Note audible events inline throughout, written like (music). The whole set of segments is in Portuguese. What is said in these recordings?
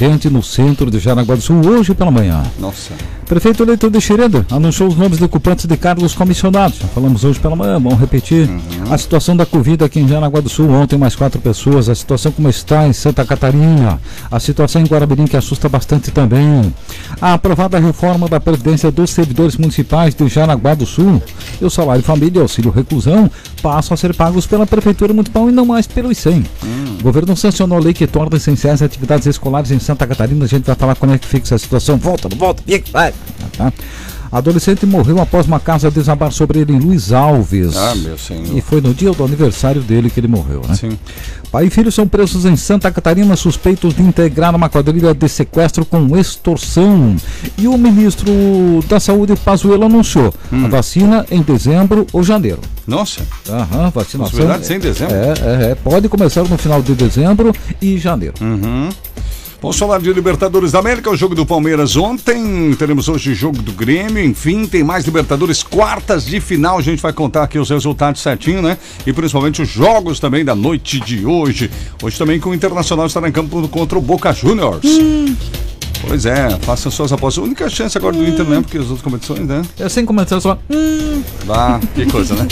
acidente no centro de Jaraguá do Sul hoje pela manhã. Nossa. Prefeito eleito de Xereda anunciou os nomes de ocupantes de cargos comissionados. Já falamos hoje pela manhã, vamos repetir. Uhum. A situação da Covid aqui em Jaraguá do Sul, ontem mais quatro pessoas. A situação como está em Santa Catarina. A situação em Guarabirim que assusta bastante também. A aprovada reforma da Previdência dos Servidores Municipais de Jaraguá do Sul. E o salário família e auxílio reclusão passam a ser pagos pela Prefeitura Municipal e não mais pelo ICEM. O governo sancionou a lei que torna essenciais atividades escolares em Santa Catarina. A gente vai falar como é que fica essa situação. Volta, não volta, vai. Tá? Adolescente morreu após uma casa desabar sobre ele em Luiz Alves. Ah, meu senhor. E foi no dia do aniversário dele que ele morreu, né? Sim. Pai e filho são presos em Santa Catarina suspeitos de integrar uma quadrilha de sequestro com extorsão. E o ministro da Saúde, Pazuello, anunciou Hum. a vacina em dezembro ou janeiro. Nossa. Aham, vacinação. Possibilidade de ser em dezembro? É, é, é, pode começar no final de dezembro e janeiro. Uhum. Vamos falar de Libertadores da América, o jogo do Palmeiras ontem, teremos hoje o jogo do Grêmio, enfim, tem mais Libertadores, quartas de final, a gente vai contar aqui os resultados certinho, né? E principalmente os jogos também da noite de hoje. Hoje também com o Internacional estará em campo contra o Boca Juniors. Pois é, façam suas apostas. A única chance agora do Inter, né? Porque as outras competições, né? É sem começar só. Ah, que coisa, né?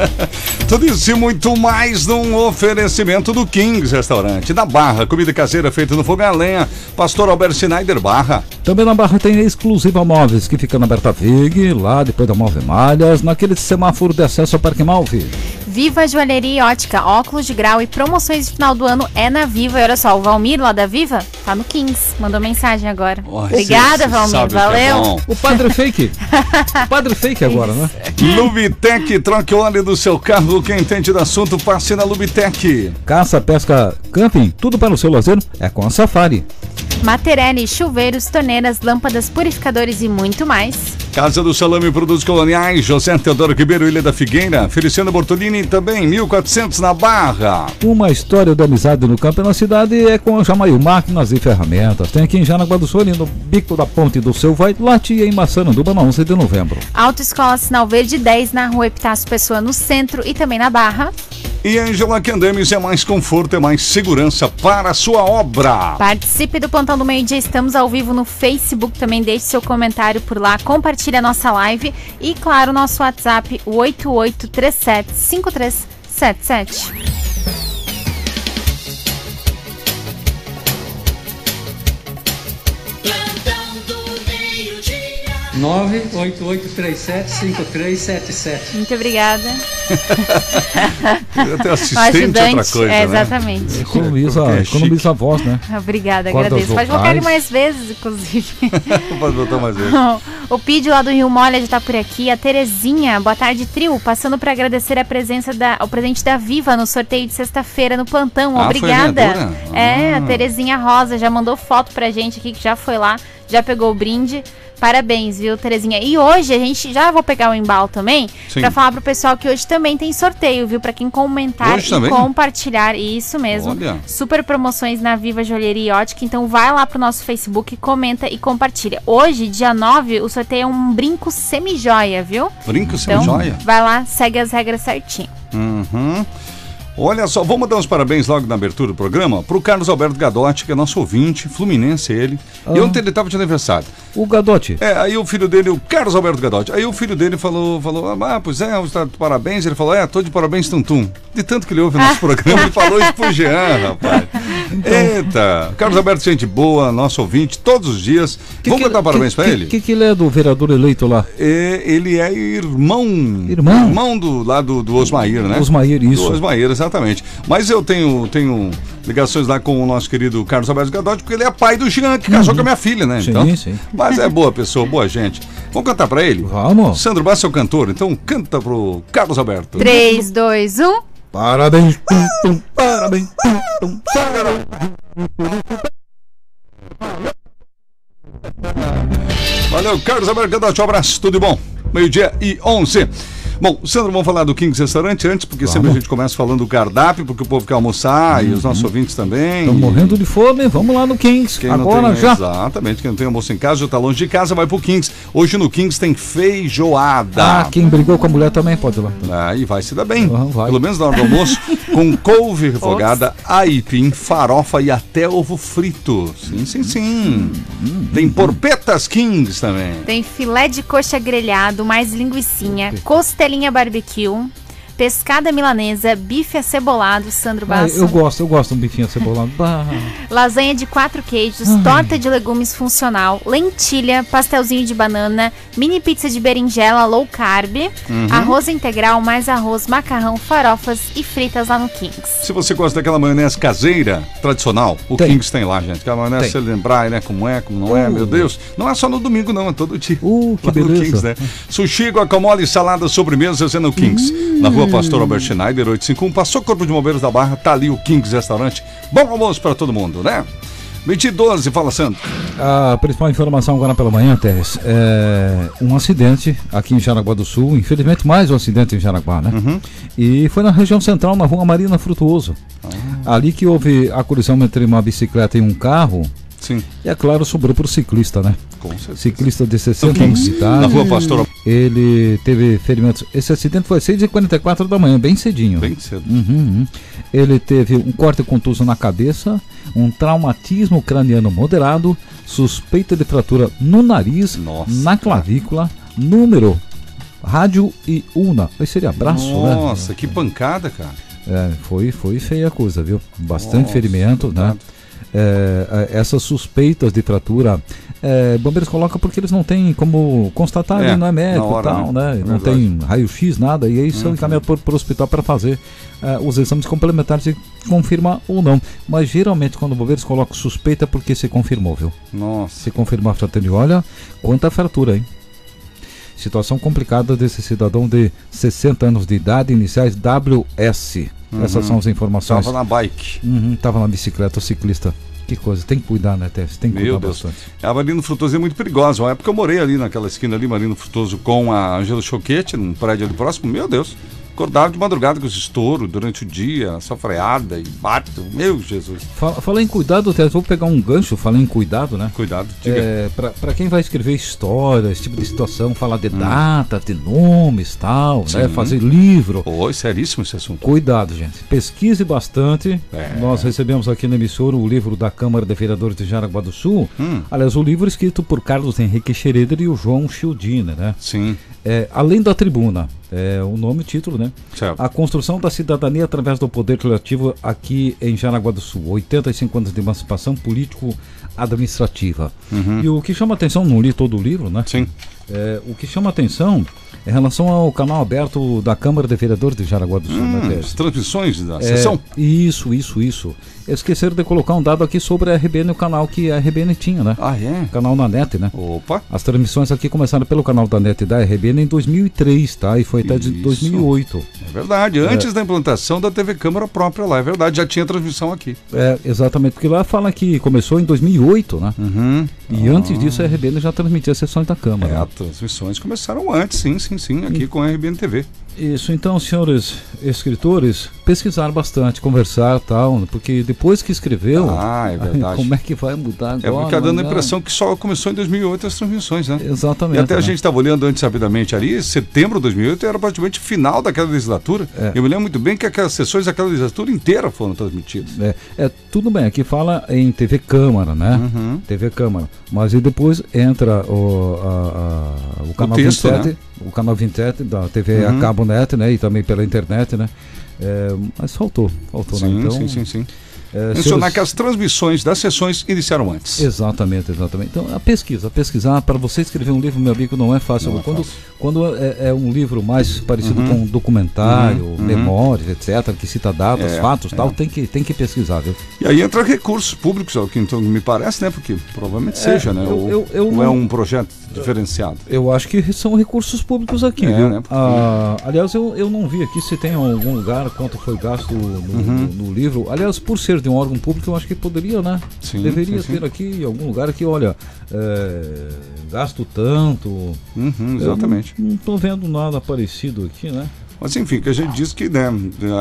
(laughs) Tudo isso e muito mais num oferecimento do Kings Restaurante, da Barra, comida caseira feita no fogo a lenha, Pastor Albert Schneider Barra. Também na Barra tem a Exclusiva Móveis, que fica na Berta Vig, lá depois da Malve Malhas, naquele semáforo de acesso ao Parque Malve. Viva Joalheria e Ótica, óculos de grau e promoções de final do ano é na Viva. E olha só, o Valmir lá da Viva tá no Kings. Mandou mensagem agora. Ó, Obrigada, cê- cê Valmir. é Valeu. bom. O Padre Fake. (laughs) o Padre Fake agora, né? Lubitec, troque o óleo do seu carro. Quem entende do assunto, passe na Lubitec. Caça, pesca, camping, tudo para o seu lazer é com a Safari. Materelli, chuveiros, torneiras, lâmpadas, purificadores e muito mais. Casa do Salame Produtos Coloniais, José Teodoro Ribeiro, Ilha da Figueira, Feliciano Bortolini, também 1400 na Barra. Uma história de amizade no campo e na cidade é com a Jamail Máquinas e Ferramentas. Tem aqui em Janaguá do Sul, ali no bico da ponte do seu vai, Latia em Massaranduba, na 11 de novembro. Autoescola Sinal Verde 10 na rua Epitácio Pessoa no centro e também na Barra. E Angela Candemes é mais conforto, é mais segurança para a sua obra. Participe do Plantão do Meio Dia, estamos ao vivo no Facebook também, deixe seu comentário por lá, compartilhe a nossa live. E, claro, nosso WhatsApp, o 88375377. 988375377. Muito obrigada. Até assistente é outra coisa, é, né? exatamente. Economiza, É economiza a voz, né? Obrigada, Cordas agradeço. Pode colocar ele mais vezes, inclusive. (laughs) Pode botar mais vezes. (laughs) o Pídio lá do Rio Molha já tá por aqui. A Terezinha, boa tarde, trio. Passando para agradecer a presença da, o presente da Viva no sorteio de sexta-feira no plantão. Ah, foi Obrigada. É, Ah. a Terezinha Rosa já mandou foto pra gente aqui, que já foi lá, já pegou o brinde. Parabéns, viu, Terezinha? E hoje a gente já vou pegar o embalo também pra falar pro pessoal que hoje também tem sorteio, viu? Pra quem comentar Hoje e também? compartilhar. Isso mesmo. Olha. Super promoções na Viva Joalheria e Ótica. Então vai lá pro nosso Facebook, comenta e compartilha. Hoje, dia 9, o sorteio é um brinco semi-joia, viu? Brinco Então joia. vai lá, segue as regras certinho. Uhum. Olha só, vamos dar uns parabéns logo na abertura do programa pro Carlos Alberto Gadotti, que é nosso ouvinte, fluminense ele. E Ah. ontem ele tava de aniversário. O Gadotti. É, aí o filho dele, o Carlos Alberto Gadotti, aí o filho dele falou, falou, ah, pois é, tá de parabéns. Ele falou, é, tô de parabéns, Tuntum. De tanto que ele ouve o nosso programa, ele falou isso pro Jean, (laughs) rapaz. Então. Eita, Carlos Alberto, gente boa, nosso ouvinte, todos os dias. Que Vamos que- cantar parabéns que- ele? que, que ele é do vereador eleito lá? É, ele é irmão. Irmão? Irmão do, lá do, do Osmair, né? Osmair, isso. Do Osmair, exatamente. Mas eu tenho, tenho ligações lá com o nosso querido Carlos Alberto Gadotti, porque ele é pai do Jean, que casou com a minha filha, né? Uhum. Sim, então, sim. Mas é boa pessoa, boa gente. Vamos cantar pra ele? Vamos. Sandro Bassi é o cantor, então canta pro Carlos Alberto. 3, 2, 1. Parabéns, tum, tum, parabéns, tum, tum. Valeu, Carlos Gadotti, um abraço, tudo bom. Meio-dia e 11. Bom, Sandro, vamos falar do Kings Restaurante antes, porque sempre a gente começa falando do cardápio, porque o povo quer almoçar e os nossos ouvintes também. Estão E- morrendo de fome, vamos lá no Kings. Quem Agora tem, já. Exatamente, quem não tem almoço em casa, já tá longe de casa, vai pro Kings. Hoje no Kings tem feijoada. Ah, quem brigou com a mulher também pode ir lá. Aí vai se dar bem. Aham, vai. Pelo menos na hora do almoço, com couve (laughs) refogada, aipim, farofa e até ovo frito. Sim, sim, sim. Tem porpetas Kings também. Tem filé de coxa grelhado, mais linguiçinha, costelinha barbecue, pescada milanesa, bife acebolado, Sandro Ah, Basso, eu gosto, eu gosto de um bifinho acebolado. (laughs) Lasanha de quatro queijos, torta de legumes funcional, lentilha, pastelzinho de banana, mini pizza de berinjela low carb, Uhum. arroz integral, mais arroz, macarrão, farofas e fritas lá no Kings. Se você gosta daquela maionese caseira, tradicional, o Tem. Kings tem lá, gente. Aquela maionese, Tem. você lembrar, né, como é, como não é, Uh. meu Deus. Não é só no domingo, não, é todo dia. Uh, que Lá no beleza. Kings, né? Sushi, guacamole, salada, sobremesas é no Kings. Na rua Pastor Albert Schneider, 851. Passou Corpo de Bombeiros da Barra, tá ali o Kings Restaurante. Bom almoço pra todo mundo, né? 2012, fala Sandro. A principal informação agora pela manhã, Teres, é um acidente aqui em Jaraguá do Sul, infelizmente mais um acidente em Jaraguá, né? Uhum. E foi na região central, na rua Marina Frutuoso. Ah. Ali que houve a colisão entre uma bicicleta e um carro, Sim, e é claro, sobrou para o ciclista, né? Ciclista de No 60 anos de idade. na rua Pastor Ele teve ferimentos. Esse acidente foi às 6h44 da manhã, bem cedinho. Bem cedo. Uhum, uhum. Ele teve um corte contuso na cabeça, um traumatismo craniano moderado, suspeita de fratura no nariz, Nossa, na clavícula, número, rádio e una. Esse seria braço, né? Nossa, que pancada, cara. É, foi, foi feia a coisa, viu? Bastante Nossa, ferimento, né? É, é, essas suspeitas de fratura, é, bombeiros colocam porque eles não têm como constatar, É, ele não é médico hora, e tal, né? né? Não. Uhum. tem raio-x, nada, e aí são encaminhados para o hospital para fazer é, os exames complementares e confirmar ou não. Mas geralmente quando bombeiros colocam suspeita é porque se confirmou, viu? Nossa. Se confirmar a fratura, olha quanta fratura, hein? Situação complicada desse cidadão de 60 anos de idade, iniciais WS. Essas são as informações. Uhum. Tava na bike. Uhum, tava na bicicleta, o ciclista. Que coisa, tem que cuidar, né, Tess? Tem que Meu cuidar Deus. bastante. A Marino Frutoso é muito perigosa. Uma época eu morei ali naquela esquina ali, Marino Frutoso, com a Angela Choquete, num prédio ali próximo. Meu Deus. Acordava de madrugada com esse estouro durante o dia, essa freada e bate. Meu Jesus. Fala, fala em cuidado, Tess, vou pegar um gancho, falei em cuidado, né? Cuidado, diga. É, pra, pra quem vai escrever história, esse tipo de situação, falar de Hum. data, de nomes tal, né? Sim. Fazer livro. Oi, seríssimo esse assunto. Cuidado, gente. Pesquise bastante. É. Nós recebemos aqui na emissora o livro da Câmara de Vereadores de Jaraguá do Sul. Hum. Aliás, o livro escrito por Carlos Henrique Schroeder e o João Childine, né? Sim, É, Além da Tribuna, é o nome e o título, né? certo. A construção da cidadania através do poder legislativo aqui em Jaraguá do Sul. 85 anos de emancipação político-administrativa. E o que chama atenção, não li todo o livro, né? Uhum. Sim. É, o que chama atenção em relação ao canal aberto da Câmara de Vereadores de Jaraguá do Sul, né, Hum, Tércio? as transmissões da É, sessão. Isso, isso, isso. Esqueceram de colocar um dado aqui sobre a RBN, o canal que a RBN tinha, né? Ah, é? Canal na net, né? Opa. As transmissões aqui começaram pelo canal da net da RBN em 2003, tá? E foi até de Isso. 2008. É verdade. Antes da implantação da TV Câmara própria lá, é verdade. Já tinha transmissão aqui. É, exatamente, porque lá fala que começou em 2008, né? Uhum. E antes disso a RBN já transmitia sessões da Câmara. É, né? as transmissões começaram antes, sim, sim, sim, aqui com a RBN TV. Isso, então, senhores escritores, pesquisar bastante, conversar tal, porque depois que escreveu, Ah, é (laughs) verdade. como é que vai mudar agora? É porque tá dando a Não, impressão que só começou em 2008 as transmissões, né? Exatamente. E até a né? gente estava olhando antes rapidamente ali, setembro de 2008 era praticamente final daquela legislatura. É. Eu me lembro muito bem que aquelas sessões daquela legislatura inteira foram transmitidas. É, é, tudo bem, aqui fala em TV Câmara, né? Uhum. TV Câmara. Mas e depois entra o, a- a- o canal texto, 27, né? o canal 27 da TV Uhum. a cabo net, né? E também pela internet, né? É, mas faltou, faltou, né? Sim, Então, sim, sim, sim. é, Mencionar senhores- que as transmissões das sessões iniciaram antes. Exatamente, exatamente. Então, a pesquisa, pesquisar, para você escrever um livro, meu amigo, não é fácil. Não é quando fácil. quando é, é um livro mais parecido Uhum. com um documentário, Uhum, uhum. memórias, etc., que cita datas, É, fatos é. tal, tem que, tem que pesquisar, viu? E aí entra recursos públicos, é o que então me parece, né? Porque provavelmente seja, né? eu- ou eu- eu ou é não- um projeto diferenciado. Eu acho que são recursos públicos aqui, É, né? Ah, aliás, eu, eu não vi aqui se tem algum lugar quanto foi gasto no, Uhum. no- no livro. Aliás, por ser de um órgão público, eu acho que poderia, né? Sim, Deveria sim, sim. ter aqui em algum lugar que, olha, é, gasto tanto. Uhum, exatamente. Eu não, tô vendo nada parecido aqui, né? Mas enfim, que a gente diz que né,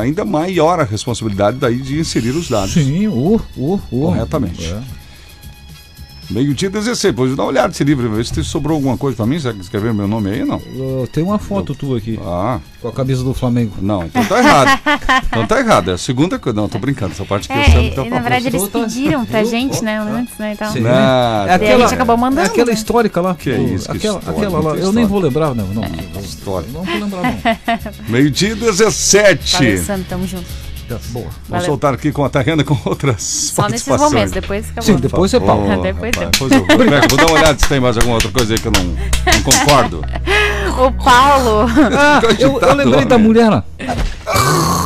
ainda maior a responsabilidade daí de inserir os dados. Sim, uh, uh, uh. Corretamente. É. Meio-dia 16, depois dá uma olhada nesse livro, ver se sobrou alguma coisa pra mim. Será que escreveram meu nome aí? Não. Tem uma foto tua aqui, Ah, com a camisa do Flamengo. não, então tá errado. Então tá errado. É a segunda coisa. Não, tô brincando. Essa parte aqui eu É, sempre e, tô e na verdade eles pediram pra gente, né, antes, né, então. Sim. Não, É Daí a gente acabou mandando, É aquela né? histórica lá. Que do- isso, que aquela, história, aquela lá. Eu nem vou lembrar, não. Não, História. não vou lembrar, não. (laughs) Meio-dia 17. Valeu, Sandro, tamo junto. Tá, Boa. Vamos Valeu. soltar aqui com a Tariana com outras Só nesses participações. momentos, depois acabou. Sim, depois você pau. Oh, Depois rapaz, é. depois eu vou, vou dar uma olhada se tem mais alguma outra coisa aí que eu não, não concordo. (laughs) O Paulo. Ah, eu, eu lembrei da mulher. (laughs)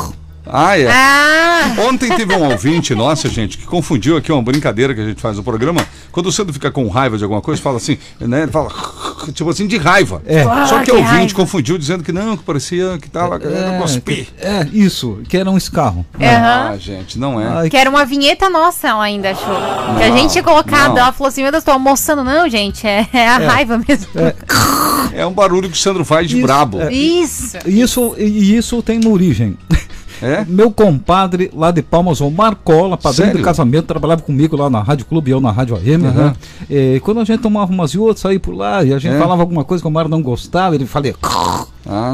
Ah, é. ah! Ontem teve um ouvinte, nossa, gente, que confundiu aqui uma brincadeira que a gente faz no programa. Quando o Sandro fica com raiva de alguma coisa, fala assim, né? Ele fala, (laughs) tipo assim, de raiva. É. Só Ah, que que o ouvinte raiva. confundiu dizendo que não, que parecia que tava querendo cuspir. que- é, isso, que era um escarro. Ah, Aham. gente, não é. Ai, Que era uma vinheta nossa, ela ainda achou. que a gente tinha colocado, não. ela falou assim: Meu Deus, tô almoçando. Não, gente, é, é a raiva mesmo. É um barulho que o Sandro faz de Isso, brabo. é. Isso. Isso, e isso tem uma origem. É? Meu compadre lá de Palmas, o Marcola, padrinho Sério? de casamento, trabalhava comigo lá na Rádio Clube e eu na Rádio AM, Aham. né? E quando a gente tomava umas e outras, saía por lá e a gente É. falava alguma coisa que o Mário não gostava, ele falava. Ah,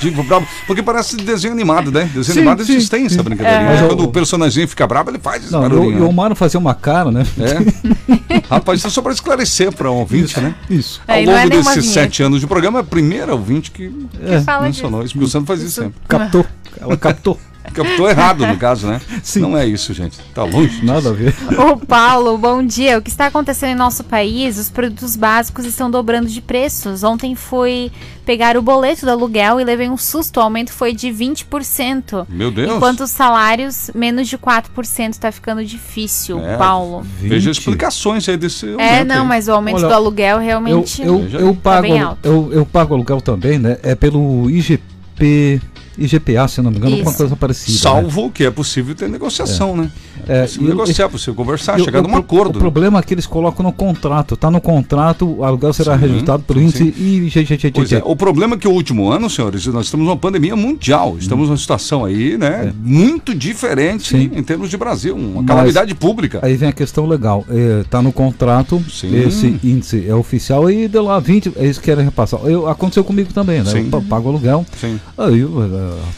digo. Porque parece desenho animado, né? Desenho Sim, animado sim, eles têm essa brincadeirinha. Mas né? eu- Quando o personaginho fica brabo, ele faz esse Não, barulhinho. e o né? Mário fazia uma cara, né? É. (laughs) Rapaz, isso é só para esclarecer para um ouvinte, né? Isso. Ao Aí não é longo nenhuma desses sete anos de programa, é a primeira ouvinte que É, Fala mencionou disso. isso, porque o Sandro faz isso sempre. captou. Ela captou. Captou errado, no caso, né? Sim. Não é isso, gente. Tá longe. Nada a ver. Ô Paulo, bom dia. O que está acontecendo em nosso país? Os produtos básicos estão dobrando de preços. Ontem fui pegar o boleto do aluguel e levei um susto. O aumento foi de 20%. Meu Deus. Enquanto os salários, menos de 4%. Está ficando difícil, É. Paulo. Veja 20. explicações aí desse aumento. É, não, aí. mas o aumento Olha, do aluguel Eu, realmente. eu, Veja eu, aí. pago, Tá bem alto. eu, eu pago aluguel também, né? É pelo IGP, IGPA, se não me engano, alguma coisa parecida. né? Salvo que é possível ter negociação, né? É É, possível negociar, é possível conversar, E o- chegar num acordo. O né? problema é que eles colocam no contrato. Tá no contrato, o aluguel será Sim, pelo sim, índice e GGGT. Pois é, o problema é que o último ano, senhores, nós estamos numa pandemia mundial. Estamos numa situação aí, né, muito diferente Sim. em termos de Brasil, uma Mas- calamidade pública. Aí vem a questão legal. É, tá no contrato, Sim. esse índice é oficial e de lá 20, é isso que querem repassar. Eu, aconteceu comigo também, né? Sim. Eu pa- pago aluguel, Sim. aí eu,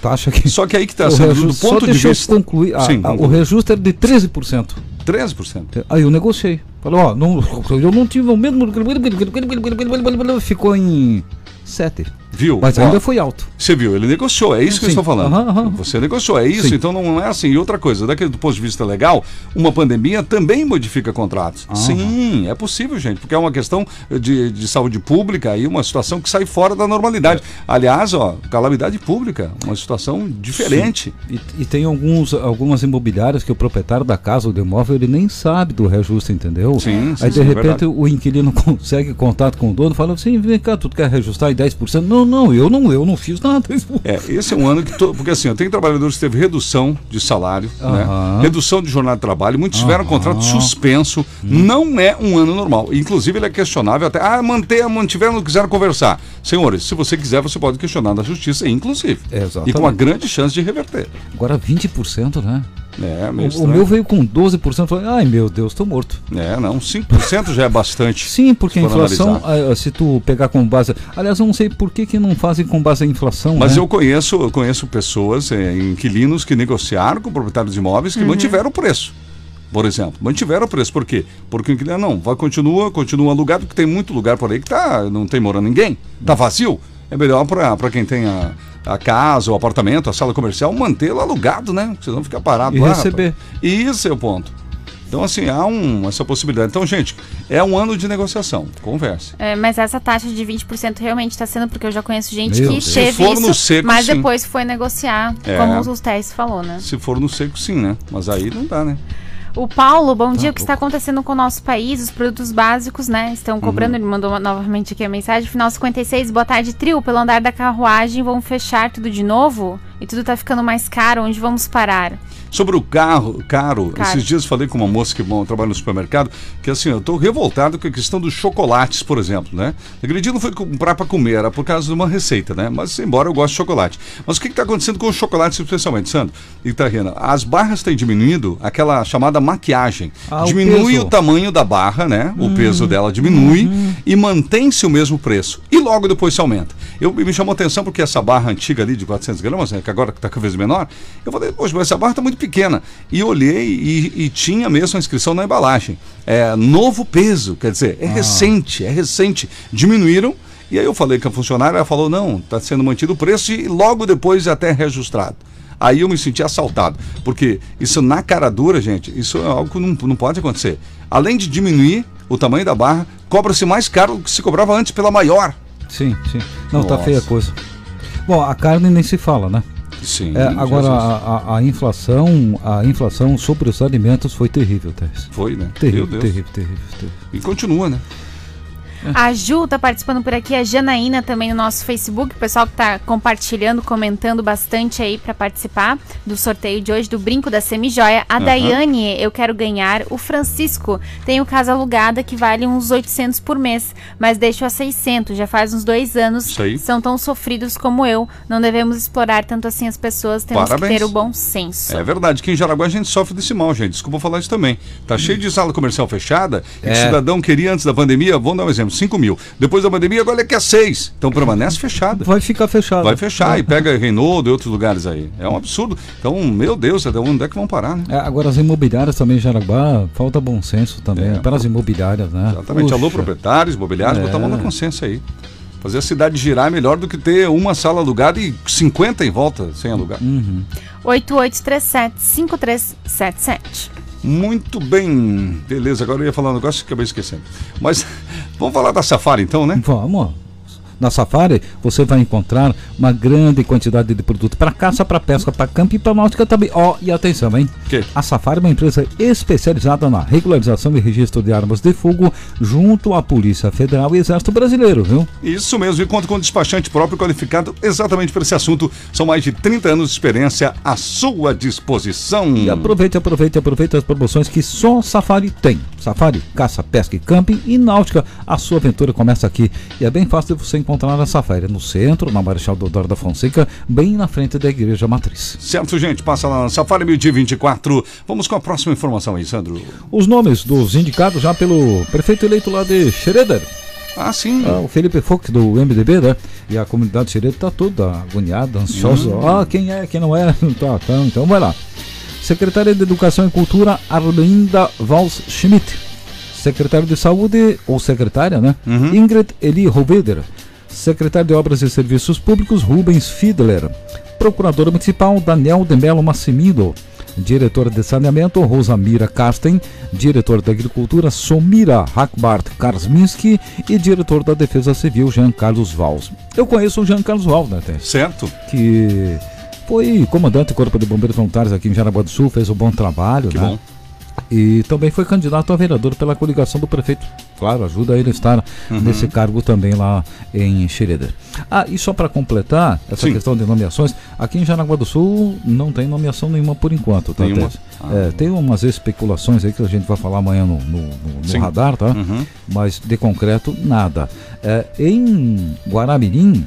taxa que. Só que aí que está o sendo do ponto de vista concluir. a- Sim, a- o conclui. reajuste era de 13%. 13%. Aí eu negociei. Falei, ó, não, (laughs) eu não tive o mesmo. (laughs) Ficou em 7. Viu? Mas Ó, ainda foi alto. Você viu, ele negociou, é isso que eu Sim. estou falando. Aham, aham. Você negociou, é isso, Sim. então não é assim. E outra coisa, daquele do ponto de vista legal, uma pandemia também modifica contratos. Aham. Sim, é possível, gente, porque é uma questão de, de saúde pública e uma situação que sai fora da normalidade. Aliás, ó, calamidade pública, uma situação diferente. E, e tem alguns, algumas imobiliárias que o proprietário da casa ou do imóvel ele nem sabe do reajuste, entendeu? Sim, sim, Aí de sim, é repente verdade. o inquilino (laughs) consegue contato com o dono, fala assim, vem cá, tu quer reajustar em 10%? Não, não, eu não, eu não fiz nada. (laughs) É, esse é um ano que. To... Porque assim, tenho trabalhadores que teve redução de salário, né? Aham. redução de jornada de trabalho, muitos tiveram Aham. contrato suspenso. Hum. Não é um ano normal. Inclusive, ele é questionável até. Ah, manter, mantiveram, não quiseram conversar. Senhores, se você quiser, você pode questionar na justiça, inclusive. É, E com uma exatamente. grande chance de reverter. Agora 20%, né? É, O, meio o estranho. meu veio com 12%, eu falei, ai meu Deus, tô morto. É, não, 5% já é bastante. (laughs) Sim, porque a inflação, analisar. se tu pegar com base. Aliás, eu não sei por que, que não fazem com base em inflação. Mas né? eu conheço, eu conheço pessoas, eh, inquilinos que negociaram com proprietários de imóveis que mantiveram o preço. Por exemplo, mantiveram o preço. Por quê? Porque o inquilino não, vai, continua, continua alugado, porque tem muito lugar por aí que tá, não tem morando ninguém, tá vazio. É melhor para quem tem a, a casa, o apartamento, a sala comercial, mantê-lo alugado, né? Você não ficar parado E lá. receber. rapaz. Isso é o ponto. Então, assim, há um, essa possibilidade. Então, gente, é um ano de negociação. Converse. É, mas essa taxa de 20% realmente está sendo, porque eu já conheço gente Meu que Deus. Se teve for no isso, seco, mas sim. depois foi negociar, É. como os testes falou, né? Se for no seco, sim, né? Mas aí não dá, né? O Paulo, bom dia. O que está acontecendo com o nosso país? Os produtos básicos, né? Estão cobrando. Ele mandou novamente aqui a mensagem. Final 56, boa tarde, trio. Pelo andar da carruagem, vão fechar tudo de novo? E tudo tá ficando mais caro. Onde vamos parar? Sobre o carro, caro, Caro. esses dias falei com uma moça que bom, trabalha no supermercado, que assim, eu tô revoltado com a questão dos chocolates, por exemplo, né? Dia não foi comprar para comer, era por causa de uma receita, né? Mas embora eu goste de chocolate. Mas o que está acontecendo com os chocolates, especialmente, Sandro e Tarrina? As barras têm diminuído aquela chamada maquiagem. Ah, o Diminui peso. o tamanho da barra, né? O peso dela diminui e mantém-se o mesmo preço. E logo depois se aumenta. Eu, me chamou a atenção porque essa barra antiga ali de 400 gramas, né, que agora está cada vez menor, eu falei, poxa, mas essa barra está muito pequena. E olhei e, e tinha mesmo a inscrição na embalagem. É novo peso, quer dizer, é recente, é recente. Diminuíram. E aí eu falei com a funcionária, ela falou, não, está sendo mantido o preço e logo depois é até reajustado. Aí eu me senti assaltado, porque isso na cara dura, gente, isso é algo que não, não pode acontecer. Além de diminuir o tamanho da barra, cobra-se mais caro do que se cobrava antes pela maior. Sim, sim. Não, tá Nossa. feia a coisa. Bom, a carne nem se fala, né? Sim. É, agora, a, a- inflação, a inflação sobre os alimentos foi terrível, Tess. Foi, né? Terrível, Meu Deus. terrível, terrível, terrível. E continua, né? A Ju tá participando por aqui, a Janaína também no nosso Facebook, o pessoal que tá compartilhando, comentando bastante aí pra participar do sorteio de hoje do brinco da Semijoia. A Aham. Daiane, eu quero ganhar. O Francisco tem o casa alugada que vale uns 800 por mês, mas deixo a 600, já faz uns dois anos. Isso aí. São tão sofridos como eu. Não devemos explorar tanto assim as pessoas, temos Parabéns. que ter o bom senso. É verdade, que em Jaraguá a gente sofre desse mal, gente. Desculpa falar isso também. Tá cheio de sala comercial fechada. E que É. o cidadão queria antes da pandemia, vamos dar um exemplo, 5 mil. Depois da pandemia, agora ele quer 6. Então permanece fechada. Vai ficar fechado. Vai fechar e pega Reinaldo e outros lugares aí. É um absurdo. Então, meu Deus, até onde é que vão parar, né? É, agora as imobiliárias também em Jaraguá, falta bom senso também, É. para as imobiliárias, né? Exatamente. Alô, Puxa. proprietários, imobiliários, É. botar a mão na consciência aí. Fazer a cidade girar é melhor do que ter uma sala alugada e 50 em volta sem alugar. Uhum. 8837-5377. Muito bem. Beleza, agora eu ia falar um negócio que acabei esquecendo. Mas (laughs) vamos falar da Safari então, né? Vamos. Na Safari você vai encontrar uma grande quantidade de produto para caça, para pesca, para campo e para náutica também. Ó, e atenção, hein? Que? A Safari é uma empresa especializada na regularização e registro de armas de fogo junto à Polícia Federal e Exército Brasileiro, viu? Isso mesmo, e conta com um despachante próprio qualificado exatamente para esse assunto. São mais de 30 anos de experiência à sua disposição. E aproveite, aproveite, aproveite as promoções que só Safari tem. Safari, caça, pesca e camping e náutica. A sua aventura começa aqui. E é bem fácil de você encontrar na Safari, no centro, na Marechal Deodoro da Fonseca, bem na frente da Igreja Matriz. Certo, gente, passa lá na Safari 2024. Vamos com a próxima informação aí, Sandro. Os nomes dos indicados já pelo prefeito eleito lá de Schroeder, Ah, sim. ah, o Felipe Fox do MDB, né? E a comunidade de Schroeder está toda agoniada, ansiosa. Ah, quem é, quem não é? (laughs) tá, tá, então vai lá. Secretária de Educação e Cultura, Arlinda Vals Schmidt. Secretário de Saúde, ou secretária, né? Ingrid Eli Roveder. Secretário de Obras e Serviços Públicos, Rubens Fiedler. Procuradora Municipal, Daniel de Mello Massimino. Diretora de Saneamento, Rosamira Karsten. Diretor da Agricultura, Somira Hackbart Karsminski. E diretor da Defesa Civil, Jean Carlos Valls. Eu conheço o Jean Carlos Valls, né, Tess? Certo. que foi comandante do Corpo de Bombeiros Voluntários aqui em Jaraguá do Sul, fez um bom trabalho, Que né? bom. E também foi candidato a vereador pela coligação do prefeito. Claro, ajuda ele a estar Uhum. nesse cargo também lá em Xereda. Ah, e só para completar essa Sim. questão de nomeações, aqui em Jaraguá do Sul não tem nomeação nenhuma por enquanto, tá? Nenhuma? Ah. É, tem umas especulações aí que a gente vai falar amanhã no, no- no- no radar, tá? Uhum. mas de concreto nada. É, em Guaramirim,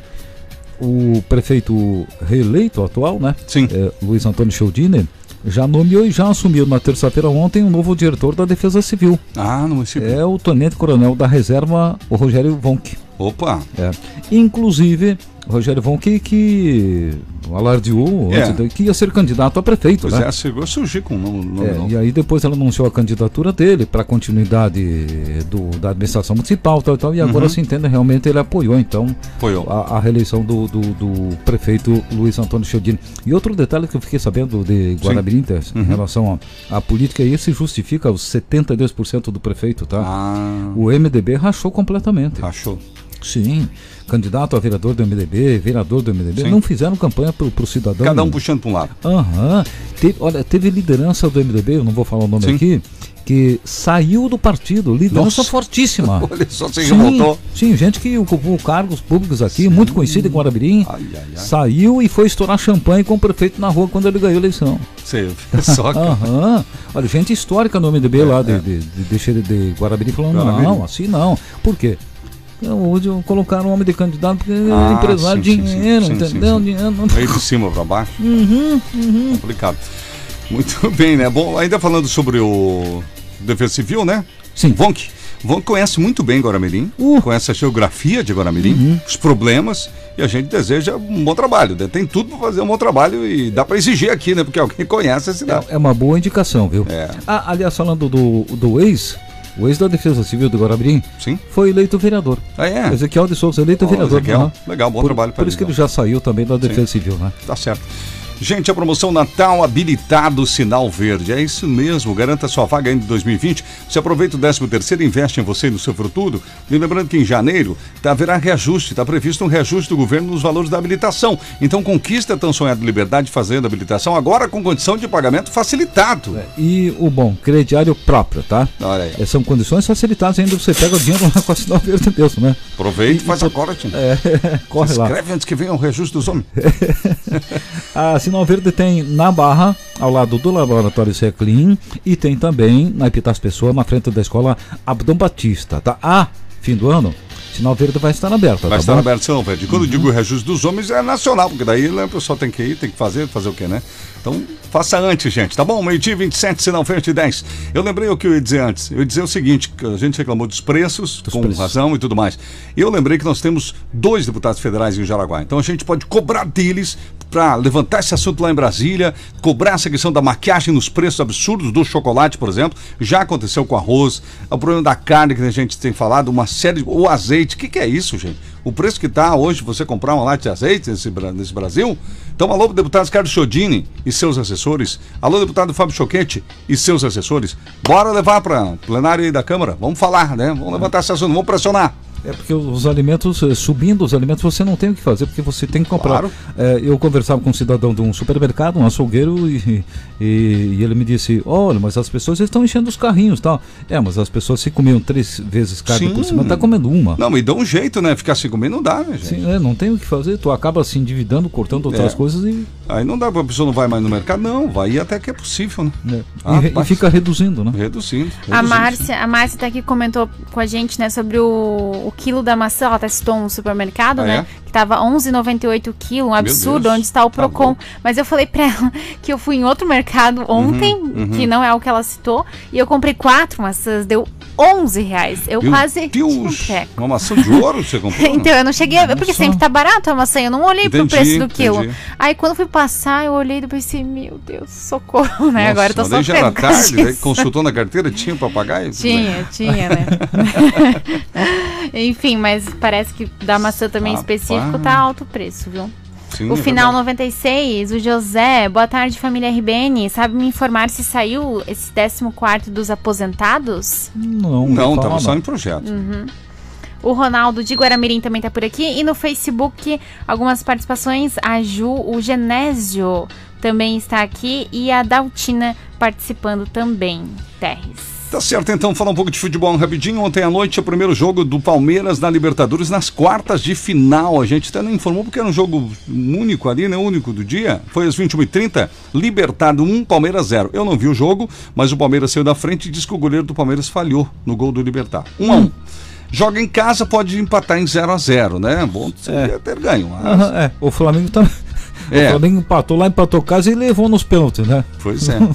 o prefeito reeleito atual, né, Sim. é, Luiz Antônio Chiodini, já nomeou e já assumiu na terça-feira ontem um novo diretor da Defesa Civil. Ah, no município. É o tenente coronel da reserva, o Rogério Vonck. Opa. É. Inclusive, Rogério Vonck que alardeou É. de- que ia ser candidato a prefeito, Pois né? é, chegou a surgir com o nome, nome É, novo. e aí depois ela anunciou a candidatura dele para continuidade do, da administração municipal tal, tal, e agora Uhum. se entende realmente ele apoiou então Apoiou. a, a reeleição do, do, do prefeito Luiz Antônio Chiodini. E outro detalhe que eu fiquei sabendo de Guaramirim Tess, Uhum. em relação à política, e esse justifica os 72% do prefeito, tá? Ah, O MDB rachou completamente. achou. Sim, candidato a vereador do MDB, vereador do MDB, Sim. não fizeram campanha pro, pro cidadão. Cada um puxando para um lado. Aham. Teve, olha, teve liderança do MDB, eu não vou falar o nome Sim. aqui, que saiu do partido, liderança Nossa. fortíssima. (laughs) Olha só, Sim, revoltou. sim, gente que ocupou cargos públicos aqui, muito conhecida em Guarabirim, Ai, ai, ai. saiu e foi estourar champanhe com o prefeito na rua quando ele ganhou a eleição. Vê só. (laughs) Aham. Olha, gente histórica no MDB lá de, de, de, de, de Guarabiri falando, Guarabiri. não, assim não. Por quê? Hoje colocaram um homem de candidato porque Ah, é empresário sim, dinheiro, Sim, sim, entendeu? Dinheiro não... Veio de cima pra baixo. Uhum, uhum. Complicado. Muito (laughs) bem, né? Bom, ainda falando sobre o Defesa Civil, né? Sim. Vonk. Vonk conhece muito bem Guaramirim, Uh. conhece a geografia de Guaramirim, os problemas, e a gente deseja um bom trabalho. né? Tem tudo para fazer um bom trabalho e dá para exigir aqui, né? Porque (laughs) alguém conhece a cidade. É, é uma boa indicação, viu? É. Ah, aliás, falando do, do ex, o ex da Defesa Civil do Guarabirim Sim. foi eleito vereador. Ah, é? Ezequiel de Souza, eleito Ó, vereador. Ezequiel, aham. legal, bom por, trabalho pra Por isso ele, que ele então. já saiu também da Defesa Civil, né? Tá certo. Gente, a promoção Natal habilitado Sinal Verde. É isso mesmo. Garanta sua vaga ainda em 2020. Você aproveita o 13 terceiro, investe em você e no seu futuro. E lembrando que em janeiro tá, haverá reajuste. Está previsto um reajuste do governo nos valores da habilitação. Então conquista a tão sonhada liberdade fazendo a habilitação agora com condição de pagamento facilitado. E o bom, crediário próprio, tá? Olha aí. É, são condições facilitadas, ainda você pega o dinheiro lá (laughs) com a sinal verde mesmo, né? Aproveita e faz agora, (laughs) Tim. É, corre lá. Escreve antes que venha o reajuste dos homens. (laughs) A Sinal Verde tem na Barra, ao lado do Laboratório Seclin, e tem também na Epitácio Pessoa, na frente da escola Abdom Batista, tá? Ah, fim do ano, Sinal Verde vai estar aberta, Vai tá estar bom? aberto, São Verde. Quando eu digo reajuste dos homens, é nacional, porque daí né, o pessoal tem que ir, tem que fazer, fazer o quê, né? Então, faça antes, gente, tá bom? Meio-dia 27, sinal verde 10. Eu lembrei o que eu ia dizer antes. Eu ia dizer o seguinte, a gente reclamou dos preços, com preços. razão e tudo mais. E eu lembrei que nós temos dois deputados federais em Jaraguá. Então a gente pode cobrar deles para levantar esse assunto lá em Brasília, cobrar essa questão da maquiagem nos preços absurdos do chocolate, por exemplo. Já aconteceu com arroz, o problema da carne que a gente tem falado, uma série. O azeite, o que, que é isso, gente? O preço que está hoje você comprar uma lata de azeite nesse, nesse Brasil? Então, alô, deputado Carlos Chodini e seus assessores. Alô, deputado Fábio Choquete e seus assessores. Bora levar para plenário aí da Câmara. Vamos falar, né? Vamos levantar esse assunto, vamos pressionar. É porque os alimentos, eh, subindo os alimentos, você não tem o que fazer, porque você tem que comprar. Claro. Eh, eu conversava com um cidadão de um supermercado, um açougueiro, e, e, e ele me disse, olha, mas as pessoas estão enchendo os carrinhos e tal. É, mas as pessoas se comiam três vezes carne Sim. por semana, tá comendo uma. Não, e dá um jeito, né? Ficar sem comer não dá, né, gente? Sim, é, não tem o que fazer, tu acaba se endividando, cortando outras É. coisas e, Aí não dá, a pessoa não vai mais no mercado. Não, vai ir até que é possível, né? né, Ah, e e, fica reduzindo, né? Reduzindo. A reduzindo. Márcia, a Márcia tá aqui comentou com a gente, né, sobre o, o quilo da maçã. Ela até citou um supermercado, Ah, né? é? Que tava 11,98 quilo, um absurdo, onde está o Tá Procon. bom. Mas eu falei pra ela (laughs) que eu fui em outro mercado ontem, Uhum, que não é o que ela citou, e eu comprei quatro maçãs, deu 11 reais. Eu Meu quase Deus, um uma maçã de ouro você (laughs) comprou? Então eu não cheguei a ver, porque sempre tá barato a maçã, eu não olhei pro Entendi, preço do quilo. entendi. Aí quando fui passar, eu olhei e pensei, meu Deus, socorro, né? Agora eu tô Nossa, daí já era sofrendo. tarde, consultou na carteira, tinha papagaio? Tinha, (laughs) tinha, né? Enfim, mas parece que da maçã também Rapaz. específico tá alto o preço, viu? Sim, o é final verdade. 96, o José, boa tarde família RBN, sabe me informar se saiu esse 14 dos aposentados? Não, Não, fala tava só não. em projeto. O Ronaldo de Guaramirim também tá por aqui. E no Facebook, algumas participações. A Ju, o Genésio também está aqui. E a Daltina participando também. Terres. Tá certo, então, falar um pouco de futebol rapidinho. Ontem à noite, o primeiro jogo do Palmeiras na Libertadores nas quartas de final. A gente até não informou porque era um jogo único ali, né? Único do dia. Foi às 21h30, Libertado 1, Palmeiras 0. Eu não vi o jogo, mas o Palmeiras saiu da frente e disse que o goleiro do Palmeiras falhou no gol do Libertar. 1 a 1 Joga em casa, pode empatar em 0 a 0 né? Bom, seria ter ganho. mas- Aham, é, o Flamengo tá. É. O Flamengo empatou lá, empatou casa e levou nos pênaltis, né? Pois é. (laughs)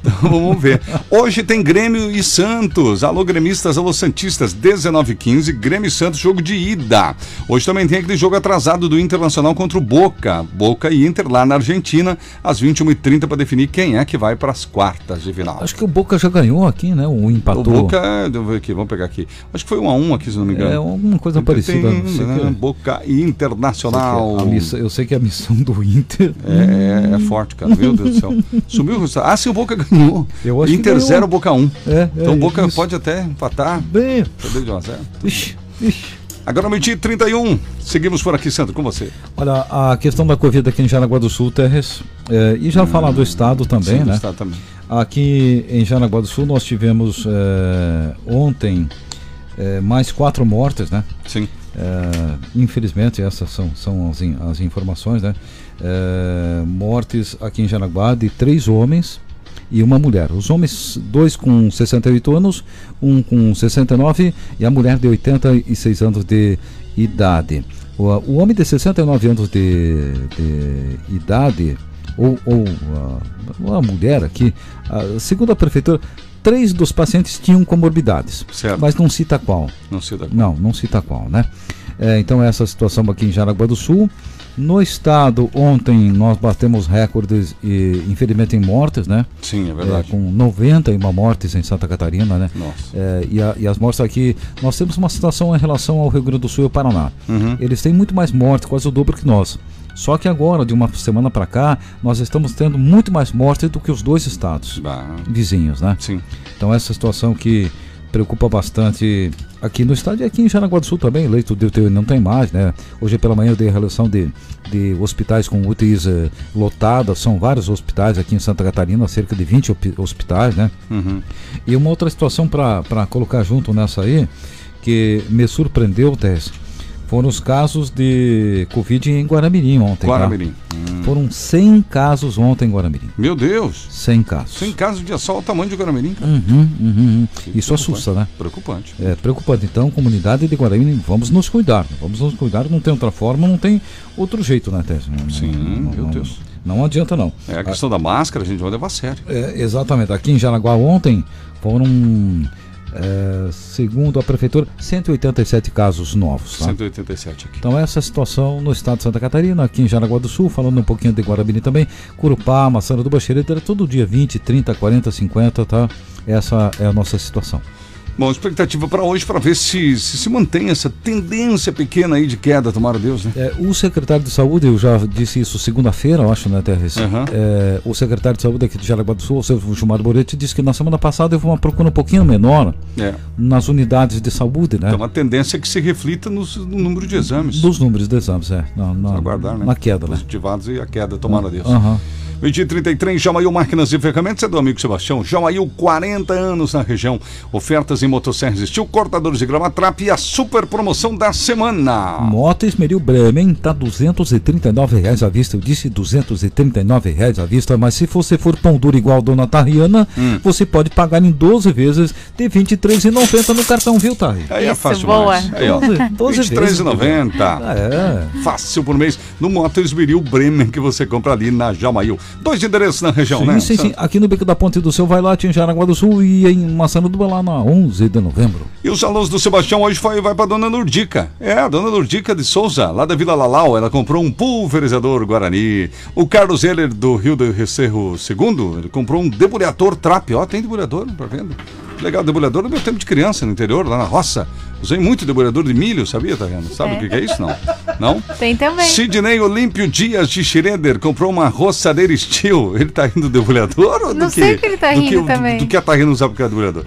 Então vamos ver. Hoje tem Grêmio e Santos. Alô, gremistas, alô, Santistas. 19h15, Grêmio e Santos, jogo de ida. Hoje também tem aquele jogo atrasado do Internacional contra o Boca. Boca e Inter lá na Argentina, às 21h30, para definir quem é que vai para as quartas de final. Acho que o Boca já ganhou aqui, né? O O empatou. Boca, deixa eu ver aqui, vamos pegar aqui. Acho que foi 1 a 1 aqui, se não me engano. É alguma coisa parecida. Tem, sei né, que- Boca e Internacional. a missão- eu sei que a missão do Inter. É, é, é forte, cara. Meu Deus do céu. (laughs) Sumiu o resultado. Ah, sim, o Boca ganhou. Eu acho Inter ganhou. 0, Boca 1. É, é então o Boca isso. pode até empatar. Bem. Perder de 1 a 0. Ixi, ixi. Agora, meio-dia e 31. Seguimos por aqui, Sandro, com você. Olha, a questão da Covid aqui em Jaraguá do Sul, Terres, é, e já falar do estado também, Sim, do né? estado também. Aqui em Jaraguá do Sul nós tivemos é, ontem é, mais quatro mortes, né? Sim. É, infelizmente, essas são, são as, in- as informações, né? É, mortes aqui em Jaraguá de três homens e uma mulher. Os homens, dois com 68 anos, um com 69 e a mulher de 86 anos de idade. O, o homem de 69 anos de, de idade, ou, ou a, a mulher aqui, segundo a prefeitura, três dos pacientes tinham comorbidades, Certo. mas não cita qual. Não sei da Não, não cita qual, né? É, então essa situação aqui em Jaraguá do Sul. No estado, ontem nós batemos recordes, e, infelizmente, em mortes, né? Sim, é É, verdade. com 91 mortes em Santa Catarina, né? Nossa. É, e, a- e as mortes aqui, nós temos uma situação em relação ao Rio Grande do Sul e ao Paraná. Uhum. Eles têm muito mais mortes, quase o dobro que nós. Só que agora, de uma semana para cá, nós estamos tendo muito mais mortes do que os dois estados Bah, vizinhos, né? Sim. Então essa situação que preocupa bastante aqui no estado e aqui em Jaraguá do Sul também, leito de UTI não tem mais, né? Hoje pela manhã eu dei a relação de, de hospitais com UTIs eh, lotadas, são vários hospitais aqui em Santa Catarina, cerca de 20 hopi- hospitais, né? Uhum. E uma outra situação para colocar junto nessa aí, que me surpreendeu, Tess, foram os casos de Covid em Guaramirim ontem. tá? Guaramirim. Hum. Foram 100 casos ontem em Guaramirim. Meu Deus. 100 casos. Sem caso de assalto, o tamanho de Guaramirim. Uhum, uhum, uhum. Isso assusta, né? Preocupante. É preocupante. Então, comunidade de Guarani, vamos nos cuidar. Vamos nos cuidar. Não tem outra forma, não tem outro jeito, né? Não- Sim, não, meu não- Deus. Não adianta, não. É a questão da máscara, a gente vai levar a sério. É, exatamente. Aqui em Jaraguá ontem foram, é, segundo a prefeitura, 187 casos novos. Tá? 187 aqui. Então essa é a situação no estado de Santa Catarina, aqui em Jaraguá do Sul, falando um pouquinho de Guarabini também, Curupá, Maçã do Baixeira, todo dia 20, 30, 40, 50, tá? Essa é a nossa situação. Bom, expectativa para hoje para ver se, se, se mantém essa tendência pequena aí de queda, tomara Deus, né? É, o secretário de saúde, eu já disse isso segunda-feira, eu acho, né, TRC? Uhum. É, o secretário de saúde aqui de Jaraguá do Sul, o seu Gilmar Boretti, disse que na semana passada houve uma procura um pouquinho menor é. nas unidades de saúde, né? É então a tendência que se reflita nos, no número de exames. Dos números de exames, é. Na, na, Aguardar, né? Na queda, Positivados né? Positivados e a queda, tomara uhum. Deus. Aham. Uhum. 2033, Jamail Máquinas e Ferramentas é do amigo Sebastião. Jamail, 40 anos na região. Ofertas em motosserras estilo, cortadores de grama trap e a super promoção da semana. Moto Esmeril Bremen tá 239 reais à vista. Eu disse 239 reais à vista, mas se você for pão duro igual a dona Tariana, hum. você pode pagar em 12 vezes de 23,90 no cartão, viu, Tari? Aí é Isso, fácil boa. mais. Aí, ó, né? e 12 23,90. É. Fácil por mês no Moto Esmeril Bremen que você compra ali na Jamail. Dois endereços na região, Sim, né? sim, sim. Aqui no Beco da Ponte do Seu vai lá, em Jaraguá do Sul e em Massaranduba lá na 11 de novembro. E os alunos do Sebastião hoje foi, vai pra dona Nurdica. É, a dona Nurdica de Souza, lá da Vila Lalau, ela comprou um pulverizador Guarani. O Carlos Heller do Rio do Recerro II, ele comprou um debulhador trap. Ó, tem debulhador pra venda. Legal, debulhador no meu tempo de criança, no interior, lá na roça. Usei muito debulhador de milho, sabia, Tariana? Sabe o que, que é isso? Não. Não? Tem também. Sidney Olímpio Dias de Schroeder comprou uma roçadeira Steel. Ele tá rindo do debulhador ou do Não que? sei o que ele tá do rindo do- também. Do, que a Tarrina não sabe o que é debulhador.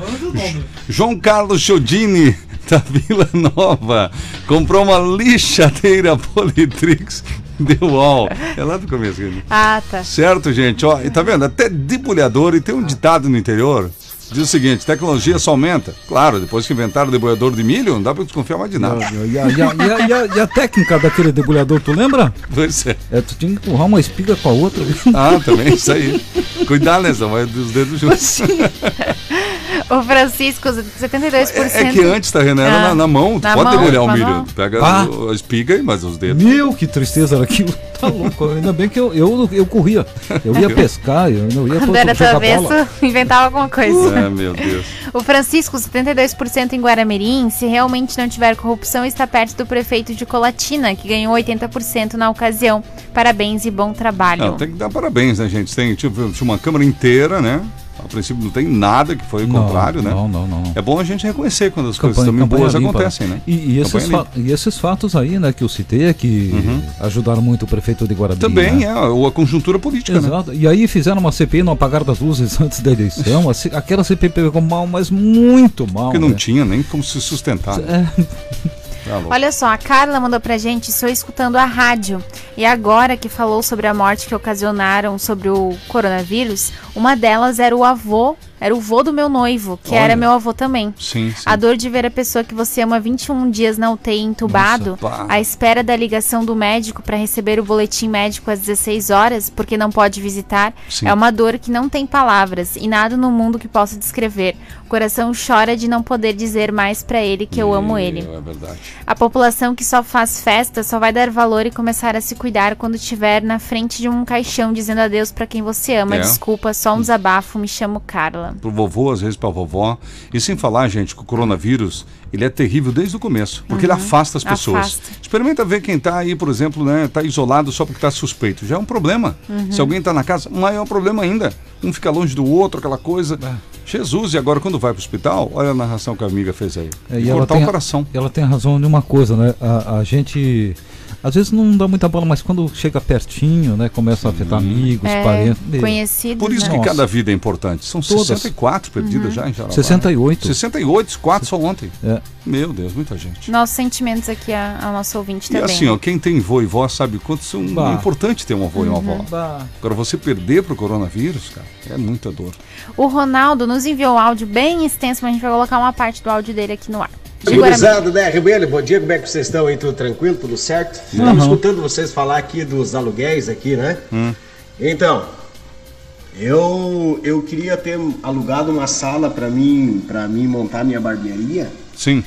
João Carlos Chodini, (laughs) da Vila Nova, comprou uma lixadeira Politrix The Wall. É lá do começo, gente. Ah, tá. Certo, gente? Ó, e tá vendo? Até debulhador, e tem um ditado no interior. Diz o seguinte, tecnologia só aumenta. Claro, depois que inventaram o debulhador de milho, não dá pra desconfiar mais de nada. E a, e a- e a- e a- e a técnica daquele debulhador, tu lembra? Pois é. É, tu tinha que empurrar uma espiga com a outra. Ah, também, isso aí. Cuidado, né? Só vai dos dedos juntos. (laughs) O Francisco, 72%. É, é que antes, tá, Renan, era Ah, na, na mão. Na pode mão, debulhar o milho. mão. Pega Ah. a espiga e mais os dedos. Meu, que tristeza era aquilo. (laughs) Tá louco. Ainda bem que eu, eu, eu corria. Eu ia (laughs) pescar, eu não ia Quando era jogar tua vez, (laughs) inventava alguma coisa. É, meu Deus. O Francisco, 72% em Guaramirim, se realmente não tiver corrupção, está perto do prefeito de Colatina, que ganhou 80% na ocasião. Parabéns e bom trabalho. Não, tem que dar parabéns, né, gente? Tem tipo, tinha uma câmara inteira, né? A princípio não tem nada que foi o Não, contrário, né? Não, não, não. não. É bom a gente reconhecer quando as coisas Campanha- também boas limpa. acontecem, né? E, e esses e esses fatos aí, né, que eu citei, que ajudaram muito o prefeito de Guarabim. Também né? é, ou a conjuntura política, né? Exato. E aí fizeram uma CPI no apagar das luzes (laughs) antes da eleição. Aquela CPI pegou mal, mas muito mal. Porque não né? tinha nem como se sustentar. né? É, (laughs) Tá. Olha só, a Carla mandou pra gente, estou escutando a rádio. E agora que falou sobre a morte que ocasionaram sobre o coronavírus, uma delas era o avô, era o vô do meu noivo, que Olha. era meu avô também. Sim, sim. A dor de ver a pessoa que você ama 21 dias na UTI entubado, Nossa, à espera da ligação do médico para receber o boletim médico às 16 horas, porque não pode visitar, Sim. é uma dor que não tem palavras e nada no mundo que possa descrever. O coração chora de não poder dizer mais para ele que eu amo ele. É verdade. A população que só faz festa só vai dar valor e começar a se cuidar quando estiver na frente de um caixão dizendo adeus para quem você ama. É. Desculpa, só um desabafo, me chamo Carla. Pro vovô, às vezes pra vovó. E sem falar, gente, que o coronavírus, ele é terrível desde o começo, porque ele afasta as pessoas. Uhum. Afasta. Experimenta ver quem tá aí, por exemplo, né, tá isolado só porque tá suspeito. Já é um problema. Uhum. Se alguém tá na casa, maior problema ainda. Um fica longe do outro, aquela coisa. Jesus, e agora quando vai pro hospital, olha a narração que a amiga fez aí. É, e ela cortar tem o a- coração. Ela tem razão de uma coisa, né? A, a gente às vezes não dá muita bola, mas quando chega pertinho, né? Começa a afetar amigos, É, parentes. conhecidos, Por isso né? que Nossa. cada vida é importante. São Todas. 64 perdidas já em Jaraguá. 68. 68, 4 só ontem. É. Meu Deus, muita gente. Nossos sentimentos aqui a- ao nosso ouvinte E também. assim, ó, quem tem vô e vó sabe o quanto são, Bah. é importante ter um avô e uma Uhum. avó. Bah. Agora, você perder pro coronavírus, cara, é muita dor. O Ronaldo nos enviou um áudio bem extenso, mas a gente vai colocar uma parte do áudio dele aqui no ar. Gurizada, né? Rebelo, bom dia, como é que vocês estão aí? Tudo tranquilo, tudo certo? Estamos escutando vocês falar aqui dos aluguéis aqui, né? Então, eu eu queria ter alugado uma sala para mim, para mim montar minha barbearia. Sim.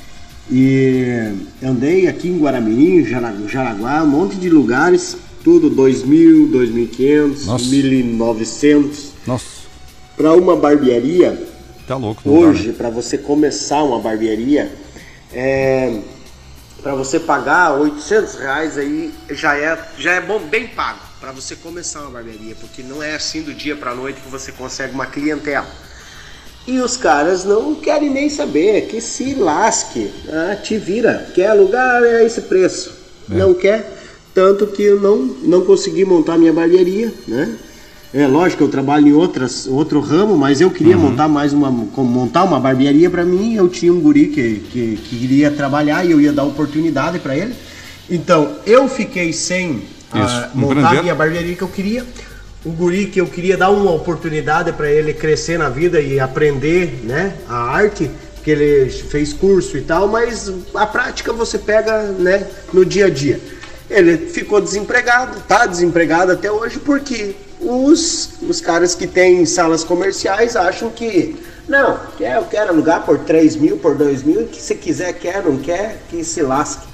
E andei aqui em Guaramirim, Jara- Jaraguá, um monte de lugares, tudo 2.000, 2.500, Nossa. 1.900. Nossa, Para uma barbearia, tá louco. não Hoje, né? para você começar uma barbearia, é, para você pagar 800 reais aí já é, já é bom, bem pago. Para você começar uma barbearia, porque não é assim do dia para noite que você consegue uma clientela. E os caras não querem nem saber, que se lasque, ah, te vira, quer alugar é esse preço, não quer, tanto que eu não, não consegui montar minha barbearia, né? É lógico que eu trabalho em outras, outro ramo, mas eu queria montar mais uma, montar uma barbearia para mim. Eu tinha um guri que, que, que queria trabalhar e eu ia dar oportunidade para ele. Então eu fiquei sem Isso, montar a minha barbearia que eu queria. O guri que eu queria dar uma oportunidade para ele crescer na vida e aprender, né, a arte, que ele fez curso e tal, mas a prática você pega, né, no dia a dia. Ele ficou desempregado, tá desempregado até hoje porque os, os caras que têm salas comerciais acham que não, quer, eu quero alugar por 3 mil, por 2 mil, que se quiser quer, não quer, que se lasque.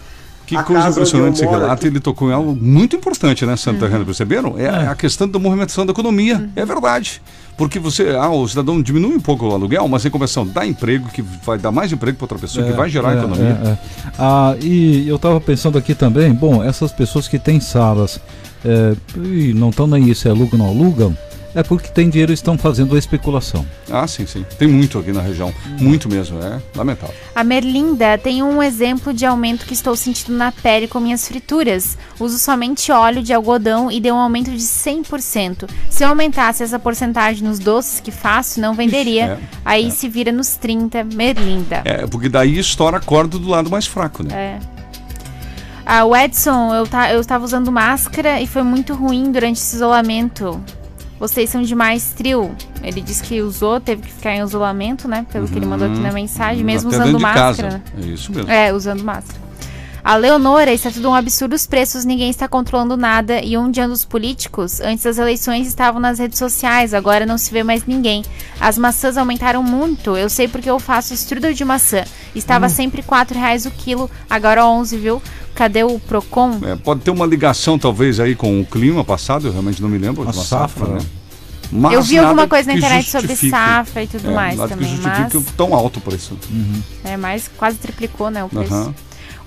Que A coisa impressionante esse relato. aqui- Ele tocou em algo muito importante, né, Santa Rita? Perceberam? É a questão da movimentação da economia. É verdade. Porque você, ah, o cidadão diminui um pouco o aluguel, mas em compensação dá emprego, que vai dar mais emprego para outra pessoa, que vai gerar É, economia. é, é. Ah, e eu estava pensando aqui também, bom, essas pessoas que têm salas é, e não estão nem aí se alugam ou não alugam, é porque tem dinheiro e estão fazendo a especulação. Ah, sim, sim. Tem muito aqui na região. Muito mesmo. É lamentável. A Merlinda tem um exemplo de aumento que estou sentindo na pele com minhas frituras. Uso somente óleo de algodão e deu um aumento de 100%. Se eu aumentasse essa porcentagem nos doces que faço, não venderia. É, Aí se vira nos 30, Merlinda. É, porque daí estoura a corda do lado mais fraco, né? É. Ah, o Edson, eu, ta, eu estava usando máscara e foi muito ruim durante esse isolamento. Vocês são demais, trio. Ele disse que usou, teve que ficar em isolamento, né? Pelo que ele mandou aqui na mensagem, mesmo Até usando máscara. casa. né? É isso mesmo. É, usando máscara. A Leonora, está tudo um absurdo os preços, ninguém está controlando nada. E onde andam os políticos? Antes das eleições estavam nas redes sociais, agora não se vê mais ninguém. As maçãs aumentaram muito, eu sei porque eu faço strudel de maçã. Estava Hum. sempre 4 reais o quilo, agora 11, viu? Cadê o Procon? É, pode ter uma ligação, talvez, aí com o clima passado, eu realmente não me lembro. A uma safra, safra, né? né? Mas eu vi alguma coisa na internet sobre justifique. safra e tudo É, mais nada também, que justifique mas tão alto o preço. é mais quase triplicou, né, o preço. Aham.